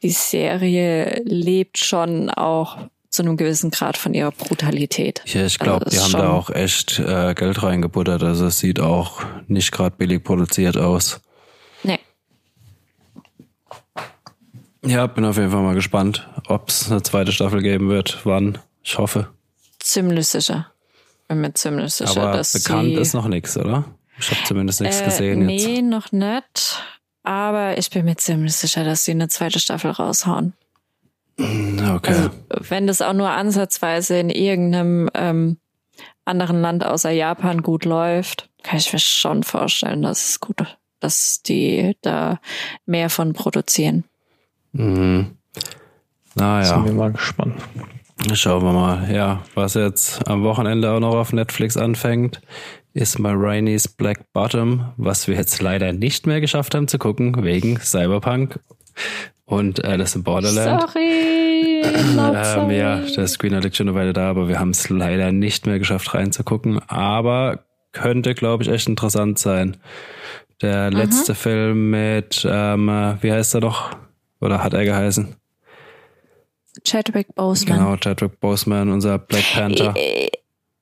die Serie lebt schon auch zu einem gewissen Grad von ihrer Brutalität. Ja, ich glaube, Also die haben da auch echt äh, Geld reingebuttert. Also es sieht auch nicht gerade billig produziert aus. Nee. Ja, bin auf jeden Fall mal gespannt, ob es eine zweite Staffel geben wird. Wann? Ich hoffe. Ziemlich sicher. Bin mir ziemlich sicher, Aber bekannt ist noch nichts, oder? Ich habe zumindest nichts äh, gesehen nee, jetzt. noch nicht. Aber ich bin mir ziemlich sicher, dass sie eine zweite Staffel raushauen. Okay. Also, wenn das auch nur ansatzweise in irgendeinem ähm, anderen Land außer Japan gut läuft, kann ich mir schon vorstellen, dass es gut, dass die da mehr von produzieren. mhm. Sind Naja, wir mal gespannt. schauen wir mal. Ja, was jetzt am Wochenende auch noch auf Netflix anfängt, ist My Rainey's Black Bottom, was wir jetzt leider nicht mehr geschafft haben zu gucken, wegen Cyberpunk und Alice in Borderland. Sorry, [clears throat] Ähm, ja, der Screener liegt schon eine Weile da, aber wir haben es leider nicht mehr geschafft reinzugucken. Aber könnte, glaube ich, echt interessant sein. Der letzte Film mit, ähm, äh, wie heißt er noch? Oder hat er geheißen? Chadwick Boseman. Genau, Chadwick Boseman, unser Black Panther.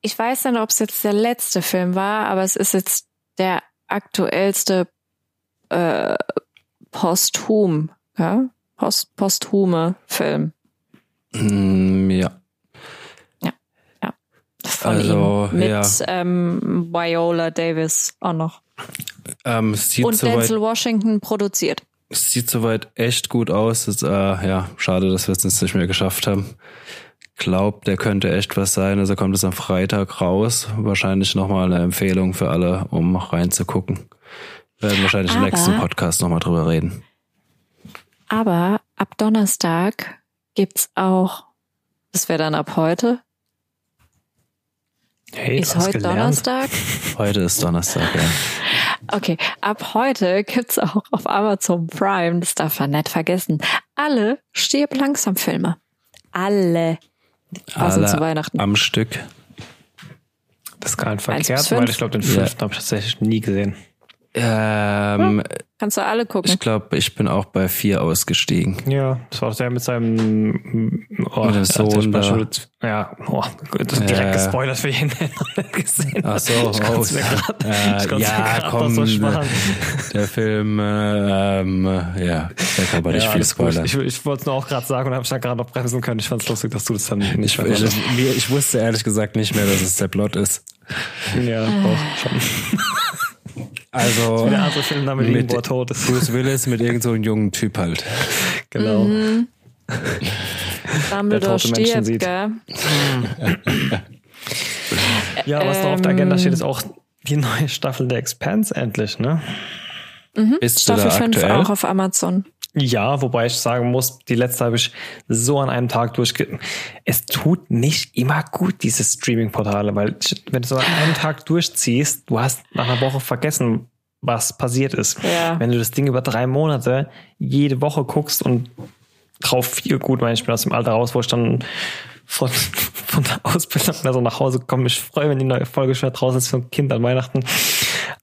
Ich, weiß nicht, ob es jetzt der letzte Film war, aber es ist jetzt der aktuellste äh, posthum, ja? Post, posthume Film Mm, ja. von Also, ihm mit ja. ähm, Viola Davis auch noch Ähm, sieht und Denzel Washington produziert. sieht soweit echt gut aus. Ist, äh, ja, schade, dass wir es jetzt nicht mehr geschafft haben. Glaub, der könnte echt was sein. Also kommt es am Freitag raus. Wahrscheinlich nochmal eine Empfehlung für alle, um reinzugucken. Wir werden wahrscheinlich im Aber- nächsten Podcast nochmal drüber reden. Aber ab Donnerstag gibt's auch, das wäre dann ab heute, Hey, ist heute gelernt. Donnerstag? Heute ist Donnerstag, ja. [laughs] Okay, ab heute gibt's auch auf Amazon Prime, das darf man nicht vergessen, alle stirb langsam Filme. Alle. Passend zu Weihnachten. am Stück. Das ist gar nicht verkehrt, weil ich glaube, den fünften habe ich tatsächlich nie gesehen. Ähm, Kannst du alle gucken. ich glaube, ich bin auch bei vier ausgestiegen. Ja, das war der mit seinem oh, Mit Sohn da. Ja, oh, das ist direkt Ja. gespoilert für jeden, der noch gesehen Ach hat. so, Ich oh, grad- äh, ich ja, mir grad komm, so sparen. Der Film, äh, ähm, ja, da kann man nicht Ja, viel spoilern. Ich, ich wollte es nur auch gerade sagen und habe dann gerade noch bremsen können. Ich fand es lustig, dass du das dann nicht Ich, ich, mir- ich wusste ehrlich gesagt nicht mehr, dass es der Plot ist. Ja, auch schon. [laughs] [laughs] Also Der andere Film damit Mit- irgendwo tot ist. Bruce Willis mit irgend so einem jungen Typ halt. Genau. Mhm. Dumbledore tote Menschen stirbt, sieht. gell? Ja, was noch auf der Agenda Ähm. steht, ist auch die neue Staffel der Expanse endlich, ne? Bist du Staffel da 5 aktuell? auch auf Amazon. Ja, wobei ich sagen muss, die letzte habe ich so an einem Tag durchge... Es tut nicht immer gut, diese Streaming-Portale, weil wenn du so an einem Tag durchziehst, du hast nach einer Woche vergessen, was passiert ist. Ja. Wenn du das Ding über drei Monate jede Woche guckst und drauf viel gut, weil ich bin aus dem Alter raus, wo ich dann von, von der Ausbildung also nach Hause komme. Ich freue, wenn die neue Folge schon draußen ist für ein Kind an Weihnachten.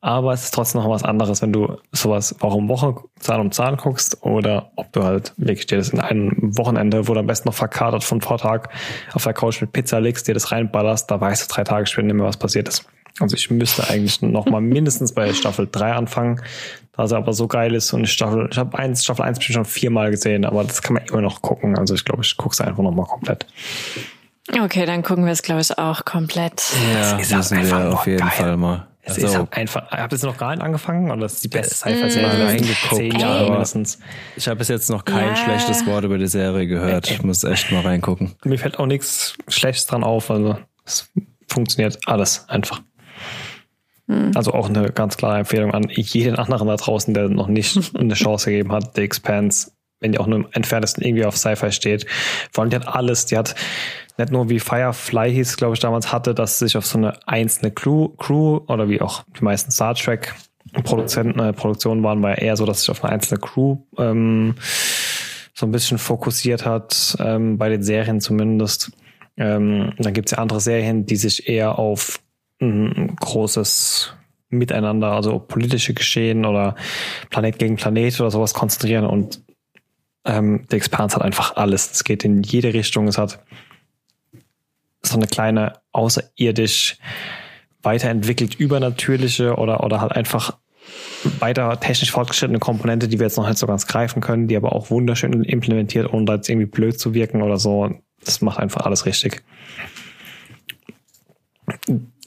Aber es ist trotzdem noch was anderes, wenn du sowas Woche um Woche, Zahn um Zahn guckst oder ob du halt wirklich dir das in einem Wochenende, wo du am besten noch verkatert vom Vortag auf der Couch mit Pizza legst, dir das reinballerst, da weißt du drei Tage später nicht mehr, was passiert ist. Also ich müsste eigentlich noch mal [laughs] mindestens bei Staffel 3 anfangen, da sie aber so geil ist und Staffel, ich habe eins, Staffel 1 schon viermal gesehen, aber das kann man immer noch gucken. Also ich glaube, ich gucke es einfach noch mal komplett. Okay, dann gucken wir es, glaube ich, auch komplett. Ja, ist halt müssen wir auf jeden geil. Fall mal. Es Also, ist einfach, habt ihr es noch gar nicht angefangen? Oder das ist die beste Sci-Fi-Serie Mm. Reingeguckt, zehn Jahre mindestens? ich habe bis jetzt noch kein Ja. schlechtes Wort über die Serie gehört. Ich muss echt mal reingucken. Mir fällt auch nichts Schlechtes dran auf. Also es funktioniert alles einfach. Also auch eine ganz klare Empfehlung an jeden anderen da draußen, der noch nicht [laughs] eine Chance gegeben hat, The Expanse, wenn die auch nur im entferntesten irgendwie auf Sci-Fi steht. Vor allem, die hat alles. Die hat nicht nur wie Firefly hieß, glaube ich, damals hatte, dass sich auf so eine einzelne Crew, Crew oder wie auch die meisten Star Trek Produzenten, äh, Produktionen waren, war eher so, dass sich auf eine einzelne Crew ähm, so ein bisschen fokussiert hat, ähm, bei den Serien zumindest. Ähm, dann gibt's ja andere Serien, die sich eher auf ein großes Miteinander, also politische Geschehen oder Planet gegen Planet oder sowas konzentrieren und ähm, The Expanse hat einfach alles. Es geht in jede Richtung. Es hat so eine kleine außerirdisch weiterentwickelt übernatürliche oder, oder halt einfach weiter technisch fortgeschrittene Komponente, die wir jetzt noch nicht so ganz greifen können, die aber auch wunderschön implementiert, ohne da jetzt irgendwie blöd zu wirken oder so. Das macht einfach alles richtig.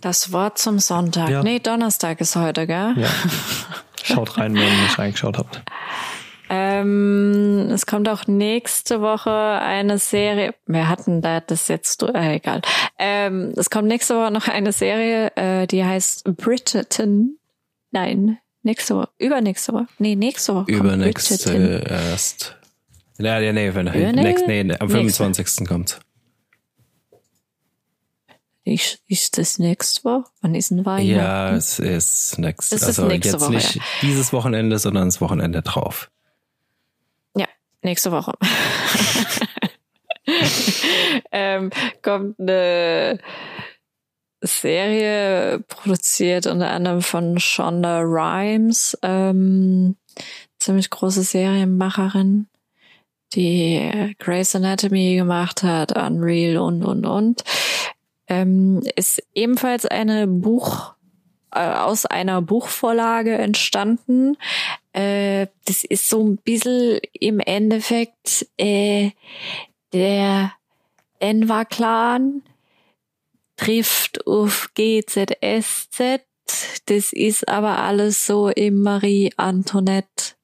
Das Wort zum Sonntag. Ja. Nee, Donnerstag ist heute, gell? Ja. [laughs] Schaut rein, wenn ihr nicht reingeschaut habt. Ähm, es kommt auch nächste Woche eine Serie. Wir hatten da das jetzt, äh, egal. Ähm, es kommt nächste Woche noch eine Serie, äh, die heißt Bridgerton. Nein, nächste Woche. Übernächste Woche. Nee, nächste Woche. Übernächste erst. Ja, ja, nee, wenn, next, nee, am 25. Nächste. kommt. Ist, ist das nächste Woche? Wann ist denn Weihnachten? Ja, es ist next, es also ist nächste jetzt Woche, nicht ja. dieses Wochenende, sondern das Wochenende drauf. Nächste Woche. [laughs] ähm, kommt eine Serie produziert unter anderem von Shonda Rhimes, ähm, ziemlich große Serienmacherin, die Grey's Anatomy gemacht hat, Unreal und und und ähm, ist ebenfalls eine Buch äh, aus einer Buchvorlage entstanden. Äh, das ist so ein bisschen im Endeffekt äh, der Enver-Clan trifft auf GZSZ. Das ist aber alles so im Marie Antoinette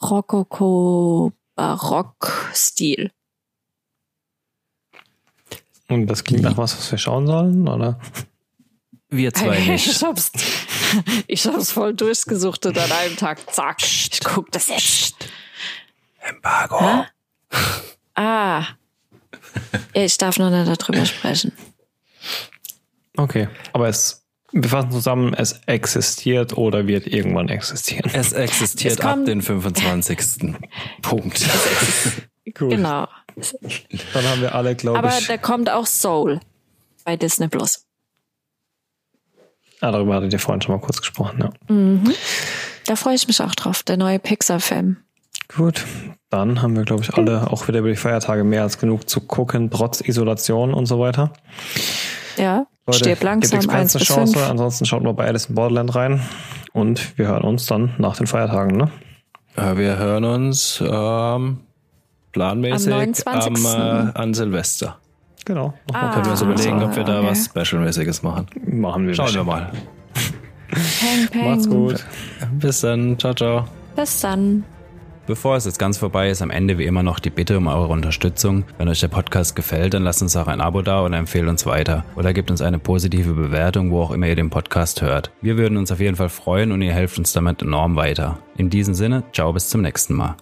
Rokoko Barock-Stil. Und das klingt nach was, was wir schauen sollen, oder? Wir [laughs] zwei nicht. Ich hab's, ich hab's voll durchgesucht und an einem Tag, zack, ich guck das jetzt. Embargo. Ha? Ah. Ich darf noch nicht darüber sprechen. Okay, aber es, wir fassen zusammen, es existiert oder wird irgendwann existieren. Es existiert es ab den 25. [laughs] Punkt. Gut. Genau. Dann haben wir alle, glaube ich. Aber da kommt auch Soul bei Disney Plus. Ah, darüber hattet ihr vorhin schon mal kurz gesprochen, ja. Mhm. Da freue ich mich auch drauf, der neue Pixar-Film. Gut, dann haben wir, glaube ich, alle auch wieder über die Feiertage mehr als genug zu gucken, trotz Isolation und so weiter. Ja, Leute, stirb langsam, eins bis Chance. Fünf. Ansonsten schaut mal bei Alice in Borderland rein und wir hören uns dann nach den Feiertagen, ne? Ja, wir hören uns ähm, planmäßig am, am äh, an Silvester. Genau. Ah, können wir uns überlegen, ob wir da okay. was Specialmäßiges machen. Machen wir. Schauen wir mal. Peng, peng. Macht's gut. Bis dann. Ciao, ciao. Bis dann. Bevor es jetzt ganz vorbei ist, am Ende wie immer noch die Bitte um eure Unterstützung. Wenn euch der Podcast gefällt, dann lasst uns auch ein Abo da und empfehlt uns weiter. Oder gebt uns eine positive Bewertung, wo auch immer ihr den Podcast hört. Wir würden uns auf jeden Fall freuen und ihr helft uns damit enorm weiter. In diesem Sinne, ciao bis zum nächsten Mal.